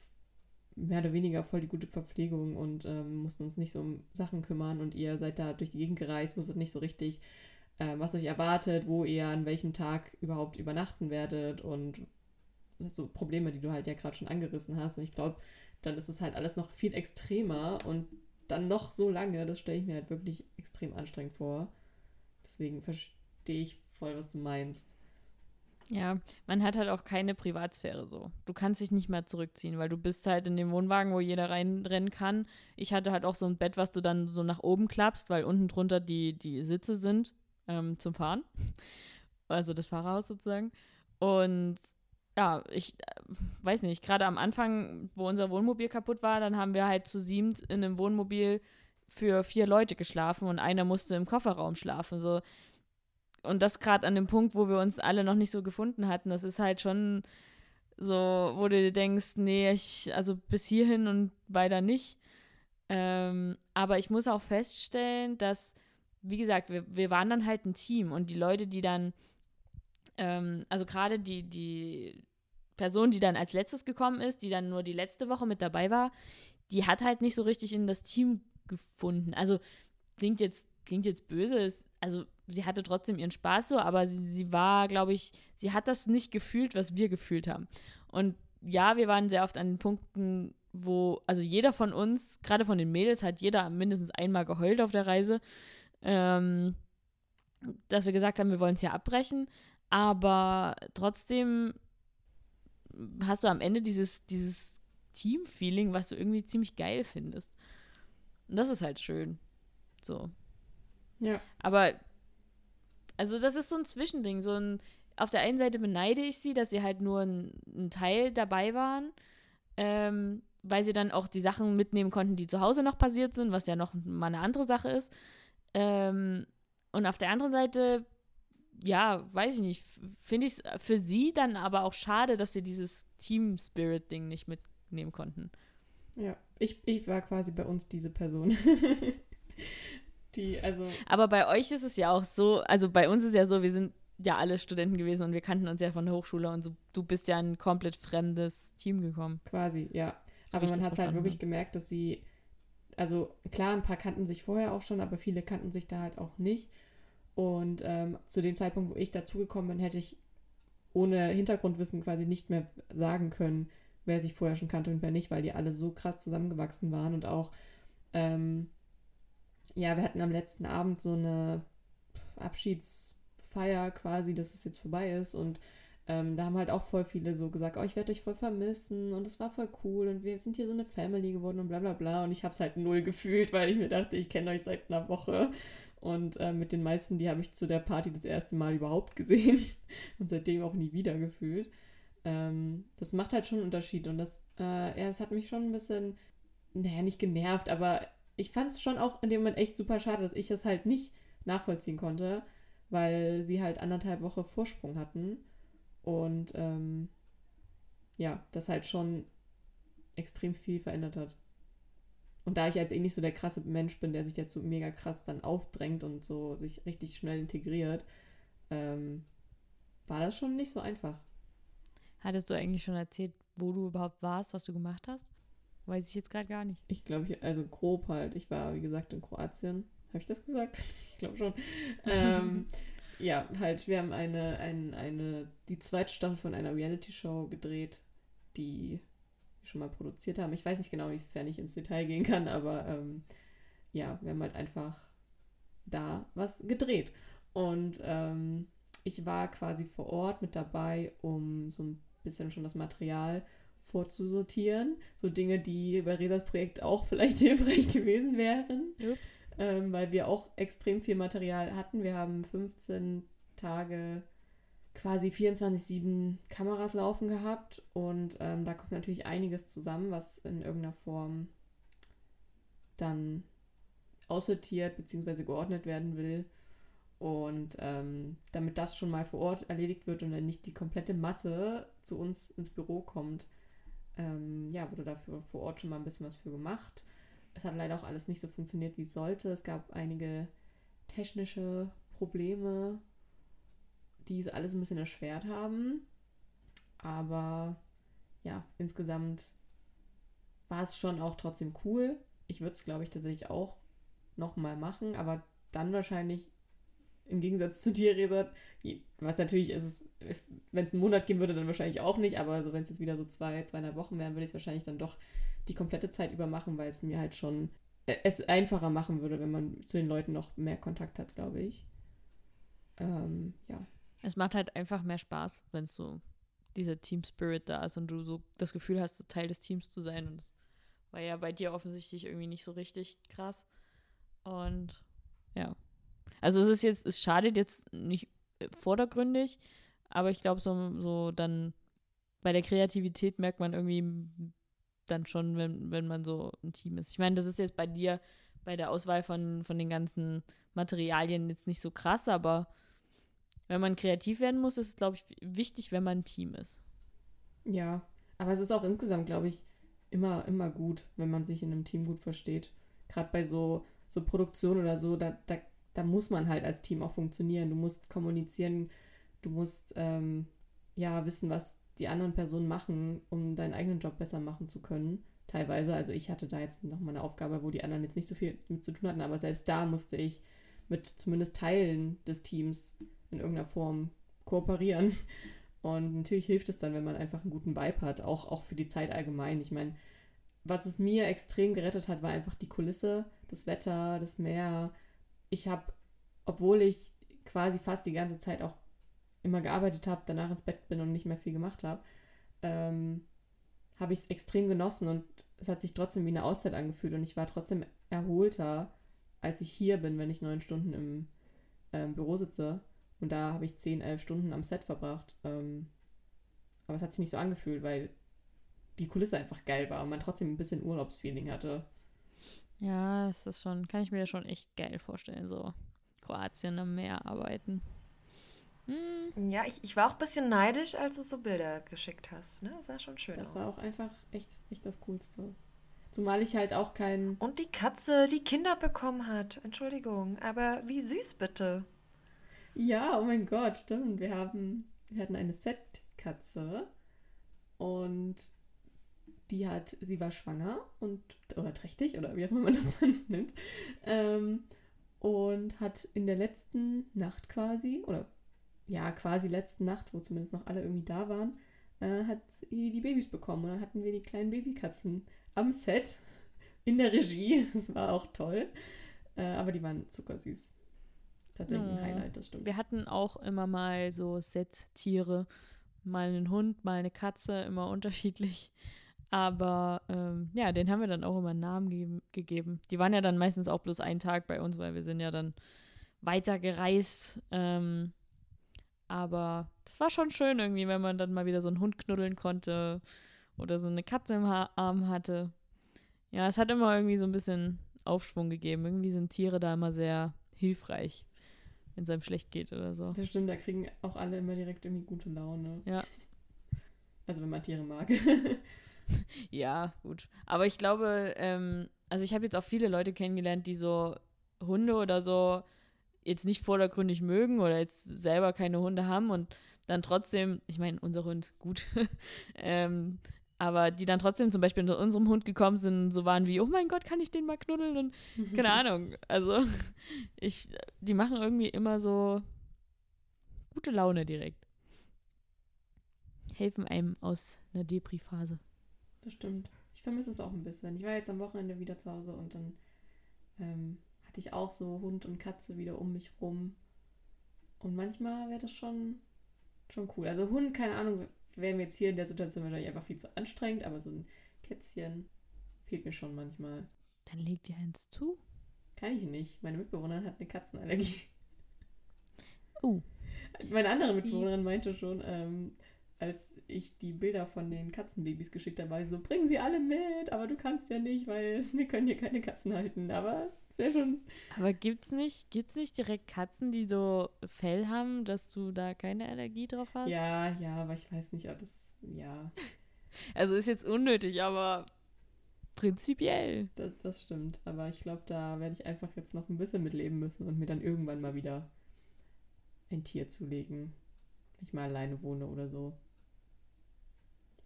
mehr oder weniger voll die gute Verpflegung und ähm, mussten uns nicht so um Sachen kümmern und ihr seid da durch die Gegend gereist, wusstet nicht so richtig, äh, was euch erwartet, wo ihr an welchem Tag überhaupt übernachten werdet und so Probleme, die du halt ja gerade schon angerissen hast. Und ich glaube, dann ist es halt alles noch viel extremer und dann noch so lange, das stelle ich mir halt wirklich extrem anstrengend vor. Deswegen verstehe ich voll, was du meinst. Ja, man hat halt auch keine Privatsphäre so. Du kannst dich nicht mehr zurückziehen, weil du bist halt in dem Wohnwagen, wo jeder reinrennen kann. Ich hatte halt auch so ein Bett, was du dann so nach oben klappst, weil unten drunter die, die Sitze sind ähm, zum Fahren. Also das Fahrerhaus sozusagen. Und ja, ich äh, weiß nicht, gerade am Anfang, wo unser Wohnmobil kaputt war, dann haben wir halt zu siebt in einem Wohnmobil für vier Leute geschlafen und einer musste im Kofferraum schlafen. So, und das gerade an dem Punkt, wo wir uns alle noch nicht so gefunden hatten, das ist halt schon so, wo du dir denkst, nee, ich, also bis hierhin und weiter nicht. Ähm, aber ich muss auch feststellen, dass, wie gesagt, wir, wir waren dann halt ein Team und die Leute, die dann, ähm, also gerade die, die Person, die dann als letztes gekommen ist, die dann nur die letzte Woche mit dabei war, die hat halt nicht so richtig in das Team gefunden. Also klingt jetzt, klingt jetzt böse, ist, also sie hatte trotzdem ihren Spaß so, aber sie, sie war, glaube ich, sie hat das nicht gefühlt, was wir gefühlt haben. Und ja, wir waren sehr oft an den Punkten, wo, also jeder von uns, gerade von den Mädels, hat jeder mindestens einmal geheult auf der Reise, ähm, dass wir gesagt haben, wir wollen es hier abbrechen. Aber trotzdem hast du am Ende dieses, dieses Team-Feeling, was du irgendwie ziemlich geil findest. Und das ist halt schön. So. Ja. Aber also das ist so ein Zwischending. So ein, auf der einen Seite beneide ich sie, dass sie halt nur ein, ein Teil dabei waren, ähm, weil sie dann auch die Sachen mitnehmen konnten, die zu Hause noch passiert sind, was ja noch mal eine andere Sache ist. Ähm, und auf der anderen Seite, ja, weiß ich nicht, finde ich es für sie dann aber auch schade, dass sie dieses Team-Spirit-Ding nicht mitnehmen konnten. Ja, ich, ich war quasi bei uns diese Person. die, also. Aber bei euch ist es ja auch so, also bei uns ist ja so, wir sind ja alle Studenten gewesen und wir kannten uns ja von der Hochschule und so, du bist ja ein komplett fremdes Team gekommen. Quasi, ja. So aber man hat halt wirklich habe. gemerkt, dass sie, also klar, ein paar kannten sich vorher auch schon, aber viele kannten sich da halt auch nicht. Und ähm, zu dem Zeitpunkt, wo ich dazugekommen bin, hätte ich ohne Hintergrundwissen quasi nicht mehr sagen können, wer sich vorher schon kannte und wer nicht, weil die alle so krass zusammengewachsen waren. Und auch ähm, ja, wir hatten am letzten Abend so eine Abschiedsfeier quasi, dass es jetzt vorbei ist. Und ähm, da haben halt auch voll viele so gesagt, oh, ich werde euch voll vermissen und es war voll cool und wir sind hier so eine Family geworden und bla bla bla. Und ich habe es halt null gefühlt, weil ich mir dachte, ich kenne euch seit einer Woche und äh, mit den meisten, die habe ich zu der Party das erste Mal überhaupt gesehen und seitdem auch nie wieder gefühlt. Ähm, das macht halt schon einen Unterschied und das, äh, ja, das hat mich schon ein bisschen, naja, nicht genervt, aber ich fand es schon auch in dem Moment echt super schade, dass ich es halt nicht nachvollziehen konnte, weil sie halt anderthalb Wochen Vorsprung hatten. Und ähm, ja, das halt schon extrem viel verändert hat. Und da ich jetzt eh nicht so der krasse Mensch bin, der sich jetzt so mega krass dann aufdrängt und so sich richtig schnell integriert, ähm, war das schon nicht so einfach. Hattest du eigentlich schon erzählt, wo du überhaupt warst, was du gemacht hast? Weiß ich jetzt gerade gar nicht. Ich glaube, also grob halt. Ich war, wie gesagt, in Kroatien. Habe ich das gesagt? ich glaube schon. ähm, ja, halt, wir haben eine, eine, eine, die zweite Staffel von einer Reality-Show gedreht, die schon mal produziert haben. Ich weiß nicht genau, wiefern ich ins Detail gehen kann, aber ähm, ja, wir haben halt einfach da was gedreht. Und ähm, ich war quasi vor Ort mit dabei, um so ein bisschen schon das Material vorzusortieren. So Dinge, die bei Resas Projekt auch vielleicht hilfreich gewesen wären. Ähm, weil wir auch extrem viel Material hatten. Wir haben 15 Tage quasi 24-7 Kameras laufen gehabt und ähm, da kommt natürlich einiges zusammen, was in irgendeiner Form dann aussortiert bzw. geordnet werden will. Und ähm, damit das schon mal vor Ort erledigt wird und dann nicht die komplette Masse zu uns ins Büro kommt, ähm, ja, wurde dafür vor Ort schon mal ein bisschen was für gemacht. Es hat leider auch alles nicht so funktioniert, wie es sollte. Es gab einige technische Probleme, die es alles ein bisschen erschwert haben. Aber ja, insgesamt war es schon auch trotzdem cool. Ich würde es, glaube ich, tatsächlich auch nochmal machen, aber dann wahrscheinlich im Gegensatz zu dir, Resa, was natürlich ist, wenn es einen Monat gehen würde, dann wahrscheinlich auch nicht, aber so wenn es jetzt wieder so zwei, zweieinhalb Wochen wären, würde ich es wahrscheinlich dann doch die komplette Zeit über machen, weil es mir halt schon äh, es einfacher machen würde, wenn man zu den Leuten noch mehr Kontakt hat, glaube ich. Ähm, ja. Es macht halt einfach mehr Spaß, wenn so dieser Team Spirit da ist und du so das Gefühl hast, Teil des Teams zu sein. Und das war ja bei dir offensichtlich irgendwie nicht so richtig krass. Und ja. Also es ist jetzt, es schadet jetzt nicht äh, vordergründig, aber ich glaube, so, so dann bei der Kreativität merkt man irgendwie dann schon, wenn, wenn man so ein Team ist. Ich meine, das ist jetzt bei dir bei der Auswahl von, von den ganzen Materialien jetzt nicht so krass, aber wenn man kreativ werden muss, ist es, glaube ich, wichtig, wenn man ein Team ist. Ja, aber es ist auch insgesamt, glaube ich, immer, immer gut, wenn man sich in einem Team gut versteht. Gerade bei so, so Produktion oder so, da, da, da muss man halt als Team auch funktionieren. Du musst kommunizieren, du musst ähm, ja wissen, was die anderen Personen machen, um deinen eigenen Job besser machen zu können. Teilweise, also ich hatte da jetzt noch mal eine Aufgabe, wo die anderen jetzt nicht so viel mit zu tun hatten, aber selbst da musste ich mit zumindest Teilen des Teams in irgendeiner Form kooperieren. Und natürlich hilft es dann, wenn man einfach einen guten Vibe hat, auch, auch für die Zeit allgemein. Ich meine, was es mir extrem gerettet hat, war einfach die Kulisse, das Wetter, das Meer. Ich habe, obwohl ich quasi fast die ganze Zeit auch immer gearbeitet habe, danach ins Bett bin und nicht mehr viel gemacht habe, ähm, habe ich es extrem genossen und es hat sich trotzdem wie eine Auszeit angefühlt und ich war trotzdem erholter, als ich hier bin, wenn ich neun Stunden im ähm, Büro sitze. Und da habe ich zehn, elf Stunden am Set verbracht. Ähm, aber es hat sich nicht so angefühlt, weil die Kulisse einfach geil war und man trotzdem ein bisschen Urlaubsfeeling hatte. Ja, das ist schon, kann ich mir schon echt geil vorstellen, so Kroatien am Meer arbeiten. Hm. Ja, ich, ich war auch ein bisschen neidisch, als du so Bilder geschickt hast. Ne? Das sah schon schön das aus. Das war auch einfach echt, echt das Coolste. Zumal ich halt auch kein. Und die Katze, die Kinder bekommen hat. Entschuldigung, aber wie süß bitte. Ja, oh mein Gott, stimmt. Wir haben, wir hatten eine Set-Katze und die hat, sie war schwanger und oder trächtig oder wie auch immer man das dann nennt. Ähm, und hat in der letzten Nacht quasi, oder ja, quasi letzten Nacht, wo zumindest noch alle irgendwie da waren, äh, hat sie die Babys bekommen. Und dann hatten wir die kleinen Babykatzen am Set in der Regie. Das war auch toll. Äh, aber die waren zuckersüß. Tatsächlich ein Highlight, das stimmt. Wir hatten auch immer mal so Set-Tiere. Mal einen Hund, mal eine Katze, immer unterschiedlich. Aber ähm, ja, den haben wir dann auch immer einen Namen ge gegeben. Die waren ja dann meistens auch bloß einen Tag bei uns, weil wir sind ja dann weiter gereist. Ähm, aber das war schon schön irgendwie, wenn man dann mal wieder so einen Hund knuddeln konnte oder so eine Katze im ha Arm hatte. Ja, es hat immer irgendwie so ein bisschen Aufschwung gegeben. Irgendwie sind Tiere da immer sehr hilfreich, wenn es einem schlecht geht oder so. Das stimmt, da kriegen auch alle immer direkt irgendwie gute Laune. Ja. Also wenn man Tiere mag. ja, gut. Aber ich glaube, ähm, also ich habe jetzt auch viele Leute kennengelernt, die so Hunde oder so jetzt nicht vordergründig mögen oder jetzt selber keine Hunde haben und dann trotzdem, ich meine, unser Hund, gut, ähm, aber die dann trotzdem zum Beispiel zu unserem Hund gekommen sind und so waren wie, oh mein Gott, kann ich den mal knuddeln und keine Ahnung. Also ich, die machen irgendwie immer so gute Laune direkt. Helfen einem aus einer Depri-Phase. Das stimmt. Ich vermisse es auch ein bisschen. Ich war jetzt am Wochenende wieder zu Hause und dann ähm, hatte ich auch so Hund und Katze wieder um mich rum. Und manchmal wäre das schon, schon cool. Also Hund, keine Ahnung, wäre mir jetzt hier in der Situation wahrscheinlich einfach viel zu anstrengend, aber so ein Kätzchen fehlt mir schon manchmal. Dann leg dir eins zu. Kann ich nicht. Meine Mitbewohnerin hat eine Katzenallergie. Oh. Meine andere Mitbewohnerin meinte schon, ähm, als ich die Bilder von den Katzenbabys geschickt habe, war sie so, bringen sie alle mit, aber du kannst ja nicht, weil wir können hier keine Katzen halten. Aber wäre schon. Aber gibt's nicht, gibt's nicht direkt Katzen, die so Fell haben, dass du da keine Allergie drauf hast? Ja, ja, aber ich weiß nicht, ob das. Ja. Also ist jetzt unnötig, aber prinzipiell. Das, das stimmt. Aber ich glaube, da werde ich einfach jetzt noch ein bisschen mitleben müssen und mir dann irgendwann mal wieder ein Tier zulegen. Wenn ich mal alleine wohne oder so.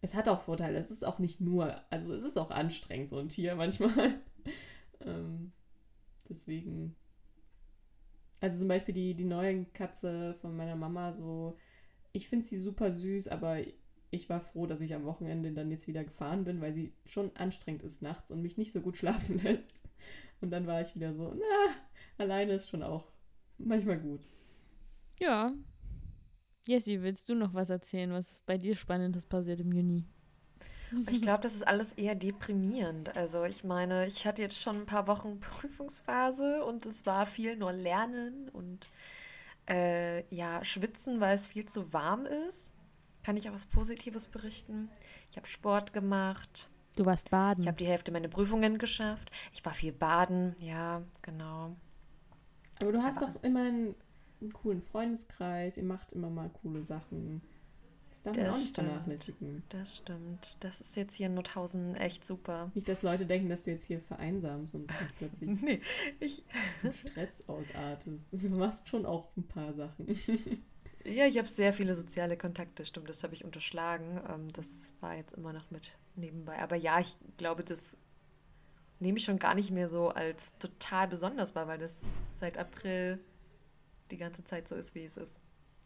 es hat auch Vorteile. Es ist auch nicht nur, also es ist auch anstrengend, so ein Tier manchmal. ähm, deswegen. Also zum Beispiel die, die neue Katze von meiner Mama, so, ich finde sie super süß, aber ich war froh, dass ich am Wochenende dann jetzt wieder gefahren bin, weil sie schon anstrengend ist nachts und mich nicht so gut schlafen lässt. Und dann war ich wieder so, na, alleine ist schon auch manchmal gut. Ja. Jessie, willst du noch was erzählen, was bei dir Spannendes passiert im Juni? Ich glaube, das ist alles eher deprimierend. Also ich meine, ich hatte jetzt schon ein paar Wochen Prüfungsphase und es war viel nur Lernen und äh, ja, schwitzen, weil es viel zu warm ist. Kann ich auch was Positives berichten? Ich habe Sport gemacht. Du warst baden. Ich habe die Hälfte meiner Prüfungen geschafft. Ich war viel baden, ja, genau. Aber du hast Aber doch immer einen, einen, coolen Freundeskreis, ihr macht immer mal coole Sachen. Das darf man auch nicht vernachlässigen. Das stimmt. Das ist jetzt hier in Nothausen echt super. Nicht, dass Leute denken, dass du jetzt hier vereinsamst und plötzlich nee, ich Stress ausartest. Du machst schon auch ein paar Sachen. Ja, ich habe sehr viele soziale Kontakte, stimmt, das habe ich unterschlagen. Ähm, das war jetzt immer noch mit nebenbei. Aber ja, ich glaube, das nehme ich schon gar nicht mehr so als total besonders wahr, weil das seit April die ganze Zeit so ist, wie es ist.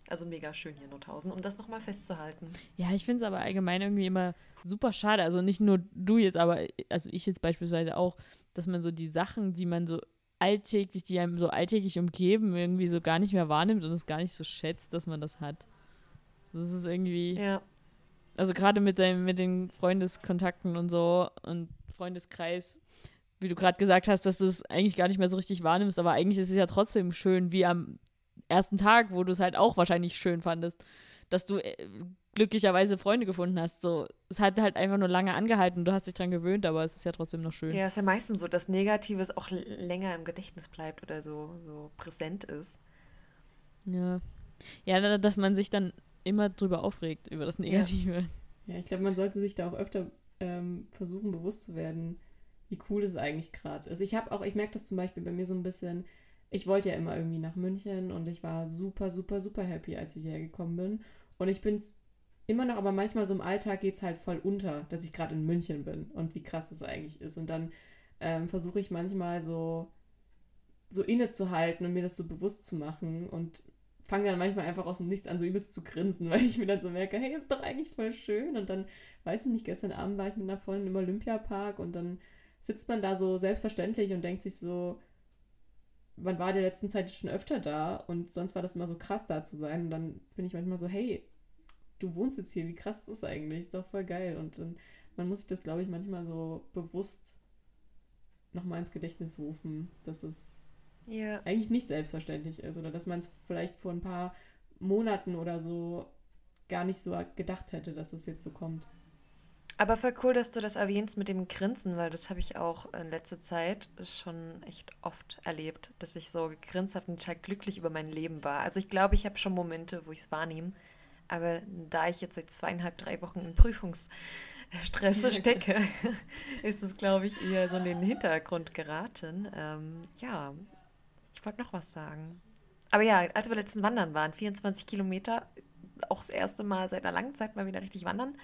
Also mega schön hier in Nothausen, um das nochmal festzuhalten. Ja, ich finde es aber allgemein irgendwie immer super schade. Also nicht nur du jetzt, aber also ich jetzt beispielsweise auch, dass man so die Sachen, die man so alltäglich, die einem so alltäglich umgeben, irgendwie so gar nicht mehr wahrnimmt und es gar nicht so schätzt, dass man das hat. Das ist irgendwie. Ja. Also gerade mit deinem, mit den Freundeskontakten und so und Freundeskreis, wie du gerade gesagt hast, dass du es eigentlich gar nicht mehr so richtig wahrnimmst, aber eigentlich ist es ja trotzdem schön, wie am ersten Tag, wo du es halt auch wahrscheinlich schön fandest, dass du äh, glücklicherweise Freunde gefunden hast. So, es hat halt einfach nur lange angehalten, du hast dich dran gewöhnt, aber es ist ja trotzdem noch schön. Ja, es ist ja meistens so, dass Negatives auch länger im Gedächtnis bleibt oder so, so präsent ist. Ja. Ja, dass man sich dann immer drüber aufregt, über das Negative. Ja, ja ich glaube, man sollte sich da auch öfter ähm, versuchen, bewusst zu werden, wie cool es eigentlich gerade ist. Ich habe auch, ich merke das zum Beispiel bei mir so ein bisschen, ich wollte ja immer irgendwie nach München und ich war super, super, super happy, als ich hierher gekommen bin. Und ich bin immer noch, aber manchmal so im Alltag geht es halt voll unter, dass ich gerade in München bin und wie krass es eigentlich ist. Und dann ähm, versuche ich manchmal so, so innezuhalten und mir das so bewusst zu machen und fange dann manchmal einfach aus dem Nichts an, so übelst zu grinsen, weil ich mir dann so merke, hey, ist doch eigentlich voll schön. Und dann, weiß ich nicht, gestern Abend war ich mit einer Freundin im Olympiapark und dann sitzt man da so selbstverständlich und denkt sich so, man war der letzten Zeit schon öfter da und sonst war das immer so krass da zu sein. Und dann bin ich manchmal so, hey, du wohnst jetzt hier, wie krass ist das eigentlich? Ist doch voll geil. Und, und man muss sich das, glaube ich, manchmal so bewusst nochmal ins Gedächtnis rufen, dass es yeah. eigentlich nicht selbstverständlich ist oder dass man es vielleicht vor ein paar Monaten oder so gar nicht so gedacht hätte, dass es jetzt so kommt. Aber voll cool, dass du das erwähnst mit dem Grinsen, weil das habe ich auch in letzter Zeit schon echt oft erlebt, dass ich so gegrinst habe und total glücklich über mein Leben war. Also ich glaube, ich habe schon Momente, wo ich es wahrnehme. Aber da ich jetzt seit zweieinhalb, drei Wochen in Prüfungsstress stecke, ist es, glaube ich, eher so in den Hintergrund geraten. Ähm, ja, ich wollte noch was sagen. Aber ja, als wir letzten Wandern waren, 24 Kilometer, auch das erste Mal seit einer langen Zeit mal wieder richtig wandern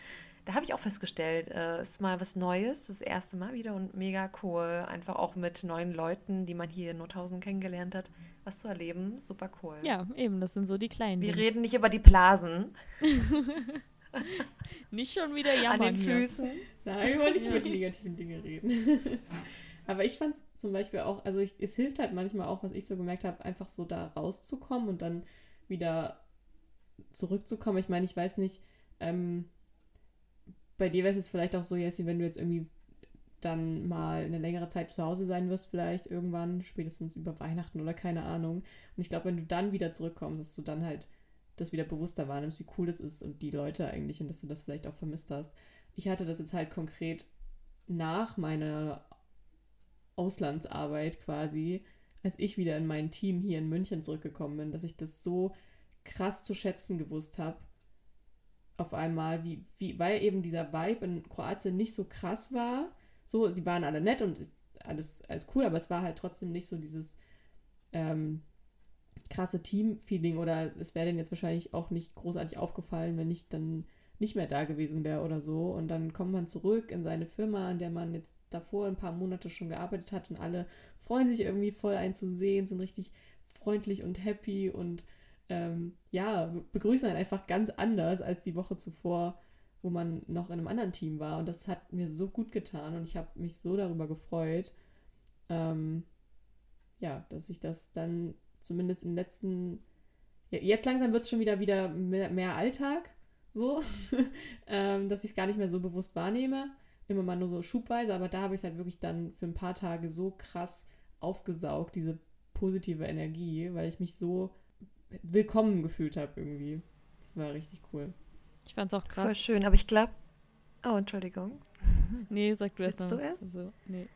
da habe ich auch festgestellt, äh, ist mal was Neues, das erste Mal wieder und mega cool. Einfach auch mit neuen Leuten, die man hier in Nothausen kennengelernt hat, was zu erleben. Super cool. Ja, eben, das sind so die kleinen. Wir Dinge. reden nicht über die Blasen. nicht schon wieder jammern An den Füßen. Hier. Nein, wir wollen nicht über die negativen Dinge reden. Aber ich fand es zum Beispiel auch, also ich, es hilft halt manchmal auch, was ich so gemerkt habe, einfach so da rauszukommen und dann wieder zurückzukommen. Ich meine, ich weiß nicht, ähm, bei dir wäre es jetzt vielleicht auch so, Jessie, wenn du jetzt irgendwie dann mal eine längere Zeit zu Hause sein wirst, vielleicht irgendwann, spätestens über Weihnachten oder keine Ahnung. Und ich glaube, wenn du dann wieder zurückkommst, dass du dann halt das wieder bewusster wahrnimmst, wie cool das ist und die Leute eigentlich und dass du das vielleicht auch vermisst hast. Ich hatte das jetzt halt konkret nach meiner Auslandsarbeit quasi, als ich wieder in mein Team hier in München zurückgekommen bin, dass ich das so krass zu schätzen gewusst habe, auf einmal, wie, wie, weil eben dieser Vibe in Kroatien nicht so krass war. So, die waren alle nett und alles, alles cool, aber es war halt trotzdem nicht so dieses ähm, krasse Team-Feeling oder es wäre denen jetzt wahrscheinlich auch nicht großartig aufgefallen, wenn ich dann nicht mehr da gewesen wäre oder so. Und dann kommt man zurück in seine Firma, in der man jetzt davor ein paar Monate schon gearbeitet hat und alle freuen sich irgendwie voll einzusehen, sind richtig freundlich und happy und ähm, ja, begrüßen einen einfach ganz anders als die Woche zuvor, wo man noch in einem anderen Team war. Und das hat mir so gut getan und ich habe mich so darüber gefreut, ähm, ja, dass ich das dann zumindest in den letzten, ja, jetzt langsam wird es schon wieder wieder mehr, mehr Alltag, so, ähm, dass ich es gar nicht mehr so bewusst wahrnehme, immer mal nur so schubweise, aber da habe ich es halt wirklich dann für ein paar Tage so krass aufgesaugt, diese positive Energie, weil ich mich so willkommen gefühlt habe irgendwie. Das war richtig cool. Ich fand es auch krass. Voll schön, aber ich glaube. Oh, Entschuldigung. Nee, sag du erst noch. du erst? Also, nee.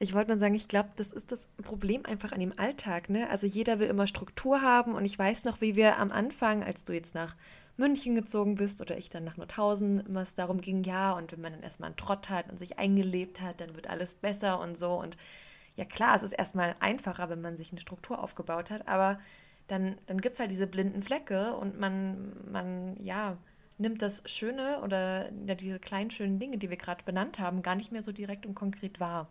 Ich wollte nur sagen, ich glaube, das ist das Problem einfach an dem Alltag. Ne? Also jeder will immer Struktur haben und ich weiß noch, wie wir am Anfang, als du jetzt nach München gezogen bist oder ich dann nach Nordhausen, immer es darum ging, ja, und wenn man dann erstmal einen Trott hat und sich eingelebt hat, dann wird alles besser und so. Und ja klar, es ist erstmal einfacher, wenn man sich eine Struktur aufgebaut hat, aber dann, dann gibt es halt diese blinden Flecke und man, man, ja, nimmt das Schöne oder ja, diese kleinen schönen Dinge, die wir gerade benannt haben, gar nicht mehr so direkt und konkret wahr.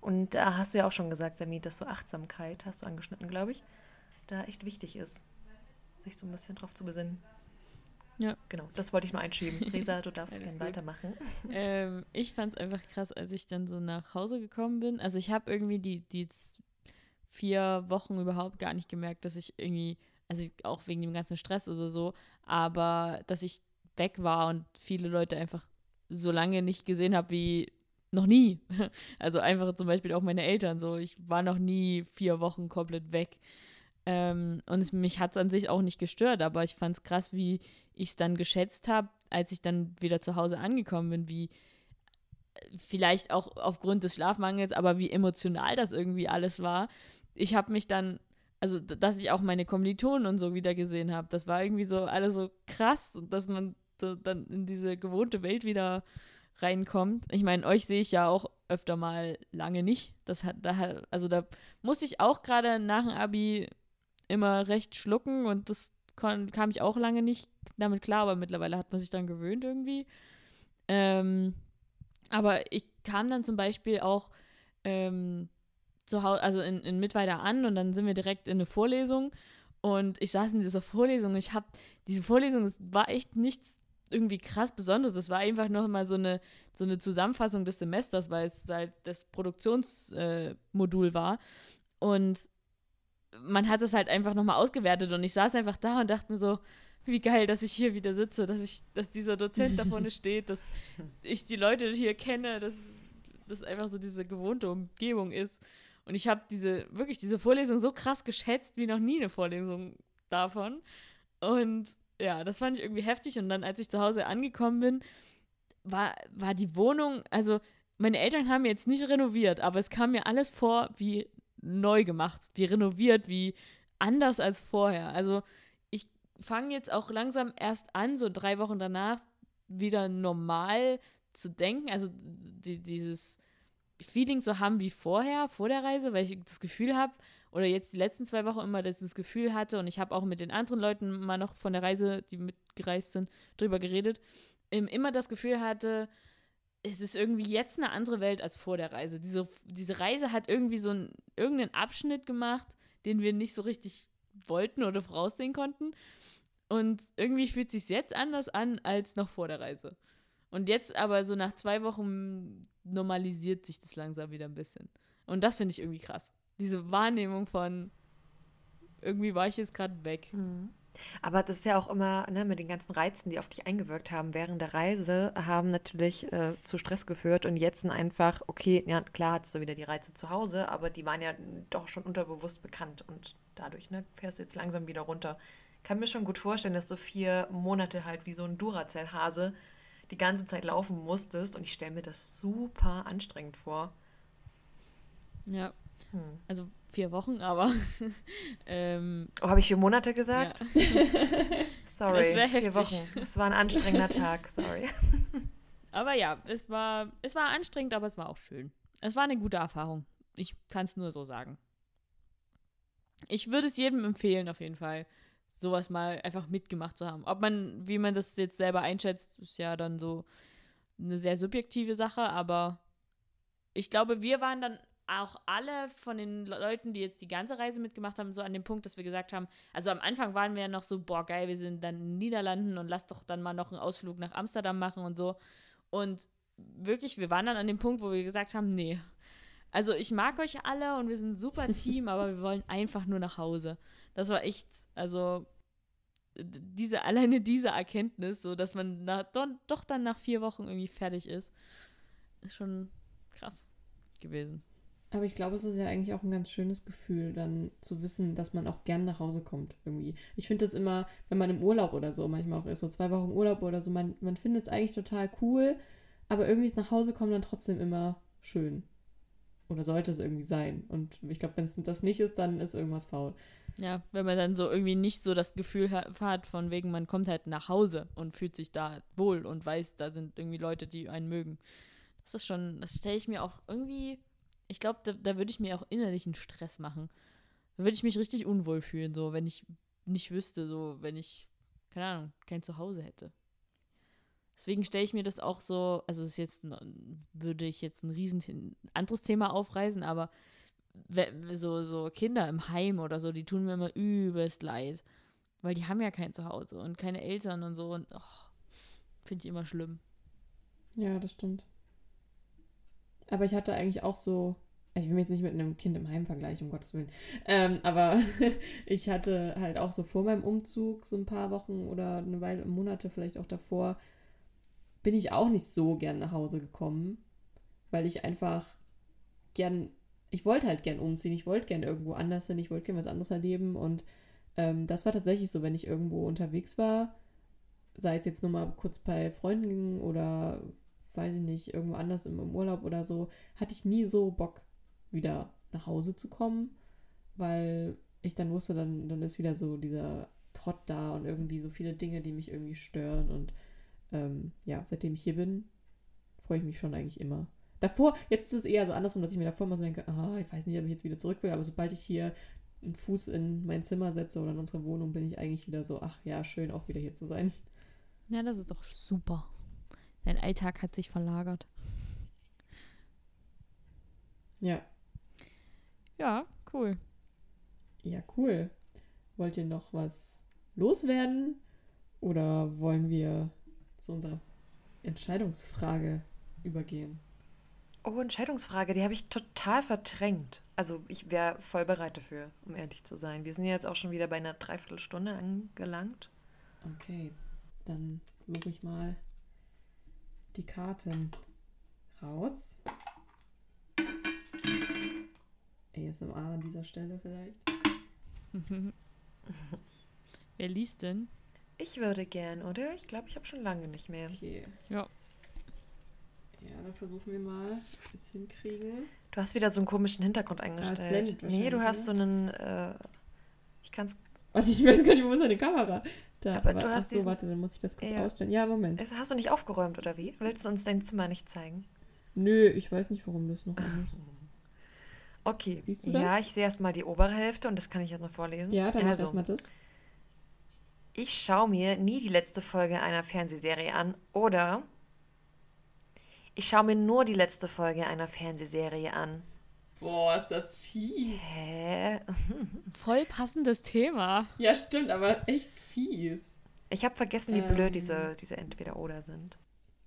Und da hast du ja auch schon gesagt, Sami, dass so Achtsamkeit, hast du angeschnitten, glaube ich, da echt wichtig ist, sich so ein bisschen drauf zu besinnen. Ja. Genau, das wollte ich nur einschieben. Resa, du darfst gerne weitermachen. ähm, ich fand es einfach krass, als ich dann so nach Hause gekommen bin. Also ich habe irgendwie die, die vier Wochen überhaupt gar nicht gemerkt, dass ich irgendwie, also auch wegen dem ganzen Stress oder so, aber dass ich weg war und viele Leute einfach so lange nicht gesehen habe wie noch nie. Also einfach zum Beispiel auch meine Eltern so. Ich war noch nie vier Wochen komplett weg. Ähm, und es, mich hat es an sich auch nicht gestört, aber ich fand es krass, wie ich es dann geschätzt habe, als ich dann wieder zu Hause angekommen bin, wie äh, vielleicht auch aufgrund des Schlafmangels, aber wie emotional das irgendwie alles war. Ich habe mich dann, also dass ich auch meine Kommilitonen und so wieder gesehen habe, das war irgendwie so alles so krass, dass man so dann in diese gewohnte Welt wieder reinkommt. Ich meine, euch sehe ich ja auch öfter mal lange nicht. Das hat, da also da musste ich auch gerade nach dem Abi immer recht schlucken und das kam ich auch lange nicht damit klar, aber mittlerweile hat man sich dann gewöhnt irgendwie. Ähm, aber ich kam dann zum Beispiel auch ähm, zu Hause, also in, in Mittweida an und dann sind wir direkt in eine Vorlesung und ich saß in dieser Vorlesung. Ich habe diese Vorlesung, es war echt nichts irgendwie krass Besonderes. Das war einfach noch mal so eine, so eine Zusammenfassung des Semesters, weil es halt das Produktionsmodul äh, war. Und man hat es halt einfach nochmal ausgewertet und ich saß einfach da und dachte mir so, wie geil, dass ich hier wieder sitze, dass ich, dass dieser Dozent da vorne steht, dass ich die Leute hier kenne, dass das einfach so diese gewohnte Umgebung ist. Und ich habe diese, wirklich diese Vorlesung so krass geschätzt wie noch nie eine Vorlesung davon. Und ja, das fand ich irgendwie heftig. Und dann, als ich zu Hause angekommen bin, war, war die Wohnung, also meine Eltern haben jetzt nicht renoviert, aber es kam mir alles vor wie neu gemacht, wie renoviert, wie anders als vorher. Also ich fange jetzt auch langsam erst an, so drei Wochen danach wieder normal zu denken, also die, dieses Feeling zu haben wie vorher, vor der Reise, weil ich das Gefühl habe, oder jetzt die letzten zwei Wochen immer dass ich das Gefühl hatte, und ich habe auch mit den anderen Leuten mal noch von der Reise, die mitgereist sind, drüber geredet, immer das Gefühl hatte, es ist irgendwie jetzt eine andere Welt als vor der Reise. Diese, diese Reise hat irgendwie so einen, irgendeinen Abschnitt gemacht, den wir nicht so richtig wollten oder voraussehen konnten. Und irgendwie fühlt es sich jetzt anders an als noch vor der Reise. Und jetzt aber so nach zwei Wochen normalisiert sich das langsam wieder ein bisschen. Und das finde ich irgendwie krass. Diese Wahrnehmung von irgendwie war ich jetzt gerade weg. Mhm. Aber das ist ja auch immer ne, mit den ganzen Reizen, die auf dich eingewirkt haben während der Reise, haben natürlich äh, zu Stress geführt und jetzt sind einfach, okay, ja klar hattest du wieder die Reize zu Hause, aber die waren ja doch schon unterbewusst bekannt und dadurch ne, fährst du jetzt langsam wieder runter. Kann mir schon gut vorstellen, dass du vier Monate halt wie so ein Duracell-Hase die ganze Zeit laufen musstest und ich stelle mir das super anstrengend vor. Ja, Hm. also vier Wochen, aber ähm, Oh, habe ich vier Monate gesagt? ja. Sorry, Das vier. Wochen. Es war ein anstrengender Tag, sorry. Aber ja, es war, es war anstrengend, aber es war auch schön. Es war eine gute Erfahrung. Ich kann es nur so sagen. Ich würde es jedem empfehlen, auf jeden Fall, sowas mal einfach mitgemacht zu haben. Ob man, wie man das jetzt selber einschätzt, ist ja dann so eine sehr subjektive Sache, aber ich glaube, wir waren dann auch alle von den Leuten, die jetzt die ganze Reise mitgemacht haben, so an dem Punkt, dass wir gesagt haben, also am Anfang waren wir ja noch so, boah, geil, wir sind dann in den Niederlanden und lass doch dann mal noch einen Ausflug nach Amsterdam machen und so. Und wirklich, wir waren dann an dem Punkt, wo wir gesagt haben, nee. Also ich mag euch alle und wir sind ein super Team, aber wir wollen einfach nur nach Hause. Das war echt, also diese, alleine diese Erkenntnis, so dass man na, doch, doch dann nach vier Wochen irgendwie fertig ist, ist schon krass gewesen. Aber ich glaube, es ist ja eigentlich auch ein ganz schönes Gefühl, dann zu wissen, dass man auch gern nach Hause kommt irgendwie. Ich finde das immer, wenn man im Urlaub oder so manchmal auch ist, so zwei Wochen Urlaub oder so, man, man findet es eigentlich total cool, aber irgendwie ist nach Hause kommen dann trotzdem immer schön. Oder sollte es irgendwie sein. Und ich glaube, wenn es das nicht ist, dann ist irgendwas faul. Ja, wenn man dann so irgendwie nicht so das Gefühl hat, von wegen, man kommt halt nach Hause und fühlt sich da wohl und weiß, da sind irgendwie Leute, die einen mögen. Das ist schon, das stelle ich mir auch irgendwie ich glaube, da, da würde ich mir auch innerlichen Stress machen. Da würde ich mich richtig unwohl fühlen, so, wenn ich nicht wüsste, so, wenn ich, keine Ahnung, kein Zuhause hätte. Deswegen stelle ich mir das auch so, also ist jetzt, würde ich jetzt ein riesen anderes Thema aufreißen, aber so, so Kinder im Heim oder so, die tun mir immer übelst leid. Weil die haben ja kein Zuhause und keine Eltern und so und oh, finde ich immer schlimm. Ja, das stimmt. Aber ich hatte eigentlich auch so, also ich will mich jetzt nicht mit einem Kind im Heim vergleichen, um Gottes Willen. Ähm, aber ich hatte halt auch so vor meinem Umzug, so ein paar Wochen oder eine Weile, Monate vielleicht auch davor, bin ich auch nicht so gern nach Hause gekommen, weil ich einfach gern, ich wollte halt gern umziehen, ich wollte gern irgendwo anders hin, ich wollte gern was anderes erleben und ähm, das war tatsächlich so, wenn ich irgendwo unterwegs war, sei es jetzt nur mal kurz bei Freunden oder weiß ich nicht, irgendwo anders im, im Urlaub oder so, hatte ich nie so Bock, wieder nach Hause zu kommen, weil ich dann wusste, dann, dann ist wieder so dieser Trott da und irgendwie so viele Dinge, die mich irgendwie stören. Und ähm, ja, seitdem ich hier bin, freue ich mich schon eigentlich immer. Davor, jetzt ist es eher so andersrum, dass ich mir davor immer so denke, ah, ich weiß nicht, ob ich jetzt wieder zurück will, aber sobald ich hier einen Fuß in mein Zimmer setze oder in unsere Wohnung, bin ich eigentlich wieder so, ach ja, schön auch wieder hier zu sein. Ja, das ist doch super. Dein Alltag hat sich verlagert. Ja. Ja, cool. Ja, cool. Wollt ihr noch was loswerden? Oder wollen wir zu unserer Entscheidungsfrage übergehen? Oh, Entscheidungsfrage, die habe ich total verdrängt. Also ich wäre voll bereit dafür, um ehrlich zu sein. Wir sind ja jetzt auch schon wieder bei einer Dreiviertelstunde angelangt. Okay, dann suche ich mal die Karten raus. ASMR an dieser Stelle vielleicht. Wer liest denn? Ich würde gern, oder? Ich glaube, ich habe schon lange nicht mehr. Okay. Ja. Ja, dann versuchen wir mal, ob wir es hinkriegen. Du hast wieder so einen komischen Hintergrund eingestellt. Ja, nee, du hast so einen. Äh, ich kann es. Warte, ich weiß gar nicht, wo ist deine Kamera? Da, aber, aber du hast. Achso, diesen, warte, dann muss ich das kurz ja. ausstellen. Ja, Moment. Hast du nicht aufgeräumt oder wie? Willst du uns dein Zimmer nicht zeigen? Nö, ich weiß nicht, warum das noch an ist. Okay. Siehst du das? Ja, ich sehe erstmal die obere Hälfte und das kann ich jetzt noch vorlesen. Ja, dann also, erstmal das. Ich schaue mir nie die letzte Folge einer Fernsehserie an oder ich schaue mir nur die letzte Folge einer Fernsehserie an. Boah, ist das fies. Hä? Voll passendes Thema. Ja, stimmt, aber echt fies. Ich habe vergessen, wie ähm, blöd diese, diese Entweder-Oder sind.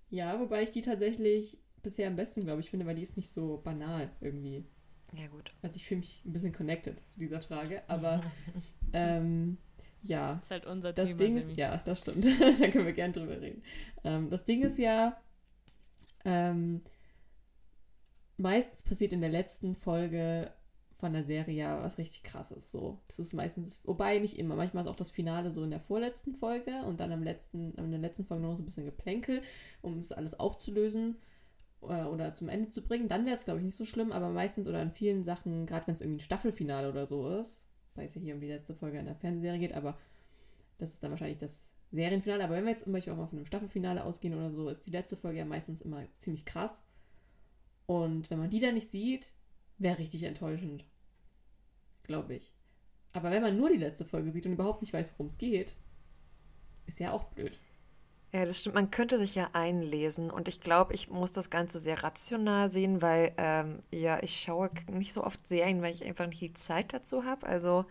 Ja, wobei ich die tatsächlich bisher am besten, glaube ich, finde, weil die ist nicht so banal irgendwie. Ja, gut. Also ich fühle mich ein bisschen connected zu dieser Frage, aber ähm, ja. Das ist halt unser das Thema. Ding ist, ja, das stimmt. da können wir gern drüber reden. Ähm, das Ding ist ja, ähm, meistens passiert in der letzten Folge von der Serie ja was richtig krasses. So. Das ist meistens, wobei nicht immer. Manchmal ist auch das Finale so in der vorletzten Folge und dann am letzten, in der letzten Folge noch so ein bisschen Geplänkel, um es alles aufzulösen äh, oder zum Ende zu bringen. Dann wäre es, glaube ich, nicht so schlimm, aber meistens oder in vielen Sachen, gerade wenn es irgendwie ein Staffelfinale oder so ist, weil es ja hier um die letzte Folge einer Fernsehserie geht, aber das ist dann wahrscheinlich das Serienfinale. Aber wenn wir jetzt zum Beispiel auch mal von einem Staffelfinale ausgehen oder so, ist die letzte Folge ja meistens immer ziemlich krass. Und wenn man die dann nicht sieht, wäre richtig enttäuschend. Glaube ich. Aber wenn man nur die letzte Folge sieht und überhaupt nicht weiß, worum es geht, ist ja auch blöd. Ja, das stimmt. Man könnte sich ja einlesen und ich glaube, ich muss das Ganze sehr rational sehen, weil ähm, ja, ich schaue nicht so oft Serien, weil ich einfach nicht die Zeit dazu habe. Also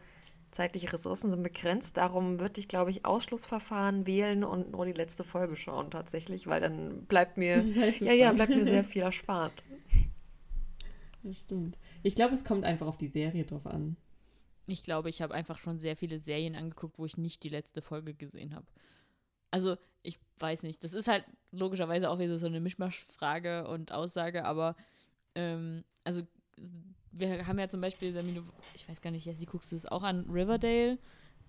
zeitliche Ressourcen sind begrenzt. Darum würde ich, glaube ich, Ausschlussverfahren wählen und nur die letzte Folge schauen tatsächlich, weil dann bleibt mir ja, ja, bleibt mir sehr viel erspart. Das stimmt. Ich glaube, es kommt einfach auf die Serie drauf an. Ich glaube, ich habe einfach schon sehr viele Serien angeguckt, wo ich nicht die letzte Folge gesehen habe. Also, ich weiß nicht. Das ist halt logischerweise auch wieder so eine Mischmaschfrage und Aussage, aber ähm, also wir haben ja zum Beispiel, Samino, ich weiß gar nicht, Jessie, guckst du es auch an Riverdale?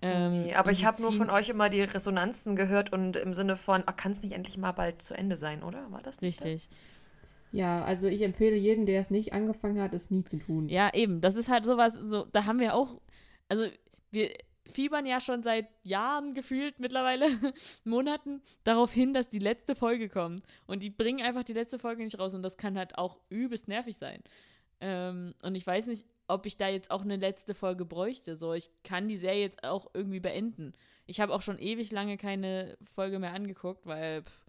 Ähm, nee, aber ich habe nur von euch immer die Resonanzen gehört und im Sinne von, oh, kann es nicht endlich mal bald zu Ende sein, oder? War das nicht Richtig. Das? Ja, also ich empfehle jedem, der es nicht angefangen hat, es nie zu tun. Ja, eben. Das ist halt sowas, so, da haben wir auch, also wir fiebern ja schon seit Jahren gefühlt mittlerweile, Monaten, darauf hin, dass die letzte Folge kommt. Und die bringen einfach die letzte Folge nicht raus und das kann halt auch übelst nervig sein. Ähm, und ich weiß nicht, ob ich da jetzt auch eine letzte Folge bräuchte. So, ich kann die Serie jetzt auch irgendwie beenden. Ich habe auch schon ewig lange keine Folge mehr angeguckt, weil, pff,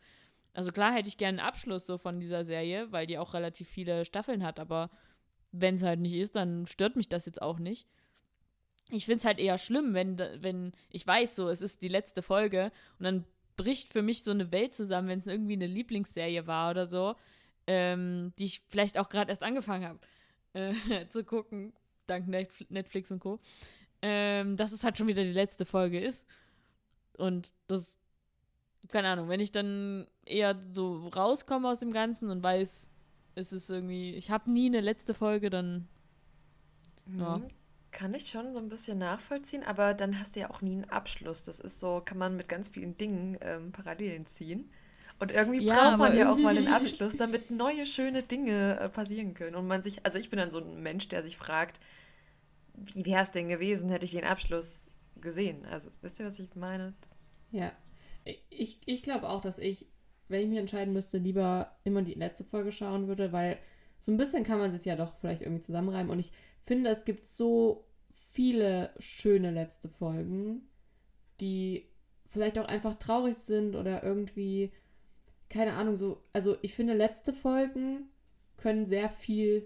also klar hätte ich gerne einen Abschluss so von dieser Serie, weil die auch relativ viele Staffeln hat, aber wenn es halt nicht ist, dann stört mich das jetzt auch nicht ich finde es halt eher schlimm, wenn, wenn ich weiß, so, es ist die letzte Folge und dann bricht für mich so eine Welt zusammen, wenn es irgendwie eine Lieblingsserie war oder so, ähm, die ich vielleicht auch gerade erst angefangen habe äh, zu gucken, dank Netflix und Co. Ähm, dass es halt schon wieder die letzte Folge ist. Und das, keine Ahnung, wenn ich dann eher so rauskomme aus dem Ganzen und weiß, es ist irgendwie, ich habe nie eine letzte Folge, dann. Mhm. Ja. Kann ich schon so ein bisschen nachvollziehen, aber dann hast du ja auch nie einen Abschluss. Das ist so, kann man mit ganz vielen Dingen ähm, Parallelen ziehen. Und irgendwie ja, braucht man ja auch mal einen Abschluss, damit neue, schöne Dinge äh, passieren können. Und man sich, also ich bin dann so ein Mensch, der sich fragt, wie wäre es denn gewesen, hätte ich den Abschluss gesehen? Also, wisst ihr, was ich meine? Das ja. Ich, ich glaube auch, dass ich, wenn ich mich entscheiden müsste, lieber immer die letzte Folge schauen würde, weil so ein bisschen kann man sich ja doch vielleicht irgendwie zusammenreimen. Und ich finde, es gibt so viele schöne letzte Folgen, die vielleicht auch einfach traurig sind oder irgendwie, keine Ahnung, so. Also ich finde, letzte Folgen können sehr viel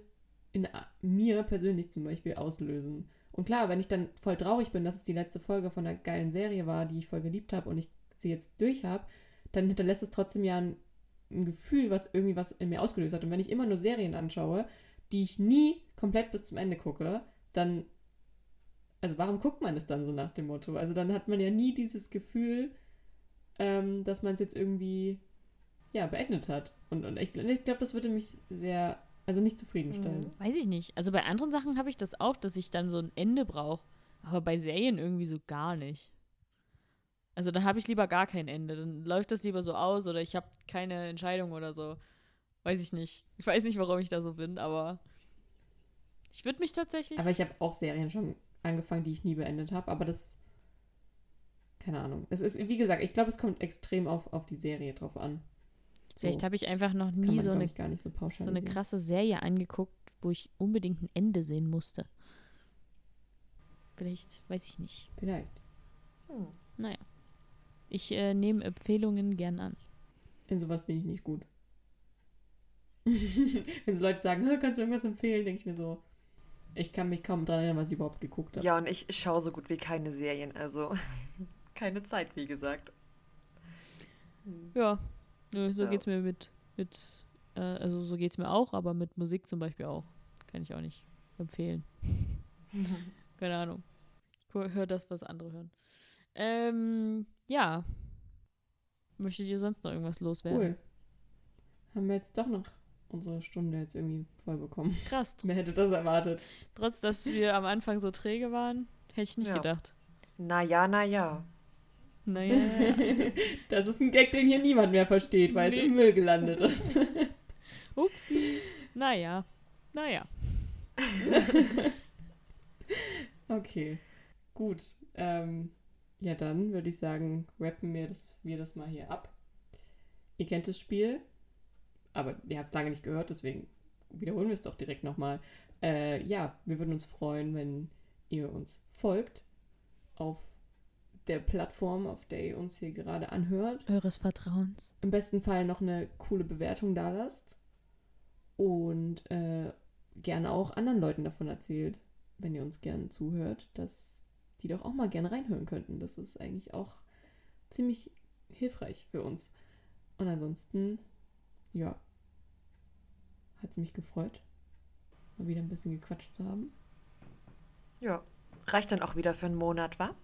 in mir persönlich zum Beispiel auslösen. Und klar, wenn ich dann voll traurig bin, dass es die letzte Folge von einer geilen Serie war, die ich voll geliebt habe und ich sie jetzt durch habe, dann hinterlässt es trotzdem ja ein, ein Gefühl, was irgendwie was in mir ausgelöst hat. Und wenn ich immer nur Serien anschaue, die ich nie komplett bis zum Ende gucke, dann. Also warum guckt man es dann so nach dem Motto? Also dann hat man ja nie dieses Gefühl, ähm, dass man es jetzt irgendwie ja, beendet hat. Und, und ich, ich glaube, das würde mich sehr, also nicht zufriedenstellen. Hm, weiß ich nicht. Also bei anderen Sachen habe ich das auch, dass ich dann so ein Ende brauche. Aber bei Serien irgendwie so gar nicht. Also dann habe ich lieber gar kein Ende. Dann läuft das lieber so aus oder ich habe keine Entscheidung oder so. Weiß ich nicht. Ich weiß nicht, warum ich da so bin, aber ich würde mich tatsächlich. Aber ich habe auch Serien schon angefangen, die ich nie beendet habe, aber das. Keine Ahnung. Es ist, wie gesagt, ich glaube, es kommt extrem auf, auf die Serie drauf an. Vielleicht habe ich einfach noch nie man, so, eine, gar nicht so, so eine krasse Serie angeguckt, wo ich unbedingt ein Ende sehen musste. Vielleicht, weiß ich nicht. Vielleicht. Hm. Naja. Ich äh, nehme Empfehlungen gern an. In sowas bin ich nicht gut. Wenn so Leute sagen, kannst du irgendwas empfehlen, denke ich mir so, ich kann mich kaum daran erinnern, was ich überhaupt geguckt habe. Ja, und ich schaue so gut wie keine Serien, also keine Zeit, wie gesagt. Ja, so ja. geht's mir mit, mit äh, also so geht's mir auch, aber mit Musik zum Beispiel auch. Kann ich auch nicht empfehlen. keine Ahnung. Ich höre das, was andere hören. Ähm, ja. Möchtet ihr sonst noch irgendwas loswerden? Cool. Haben wir jetzt doch noch unsere Stunde jetzt irgendwie voll bekommen. Krass. Wer hätte das erwartet? Trotz, dass wir am Anfang so träge waren, hätte ich nicht ja. gedacht. Naja, naja. Naja, ja, Das ist ein Gag, den hier niemand mehr versteht, weil nee. es im Müll gelandet ist. Upsi. Naja. Naja. okay. Gut. Ähm, ja, dann würde ich sagen, rappen wir das, wir das mal hier ab. Ihr kennt das Spiel aber ihr habt es lange nicht gehört, deswegen wiederholen wir es doch direkt nochmal. Äh, ja, wir würden uns freuen, wenn ihr uns folgt auf der Plattform, auf der ihr uns hier gerade anhört. Eures Vertrauens. Im besten Fall noch eine coole Bewertung da lasst. Und äh, gerne auch anderen Leuten davon erzählt, wenn ihr uns gerne zuhört, dass die doch auch mal gerne reinhören könnten. Das ist eigentlich auch ziemlich hilfreich für uns. Und ansonsten, ja, hat es mich gefreut, mal wieder ein bisschen gequatscht zu haben. Ja, reicht dann auch wieder für einen Monat, wa?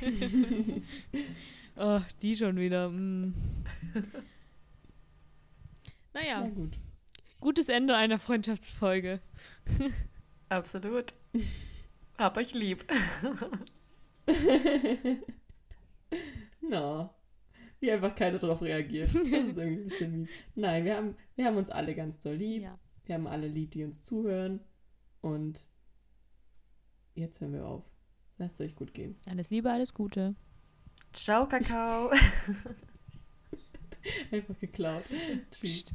oh, die schon wieder. Mm. naja. Na gut. Gutes Ende einer Freundschaftsfolge. Absolut. Hab euch lieb. Na, wie einfach keiner darauf reagiert. Das ist irgendwie ein bisschen mies. Nein, wir haben, wir haben uns alle ganz doll lieb. Ja. Wir haben alle lieb, die uns zuhören. Und jetzt hören wir auf. Lasst es euch gut gehen. Alles Liebe, alles Gute. Ciao, Kakao. Einfach geklaut. Tschüss.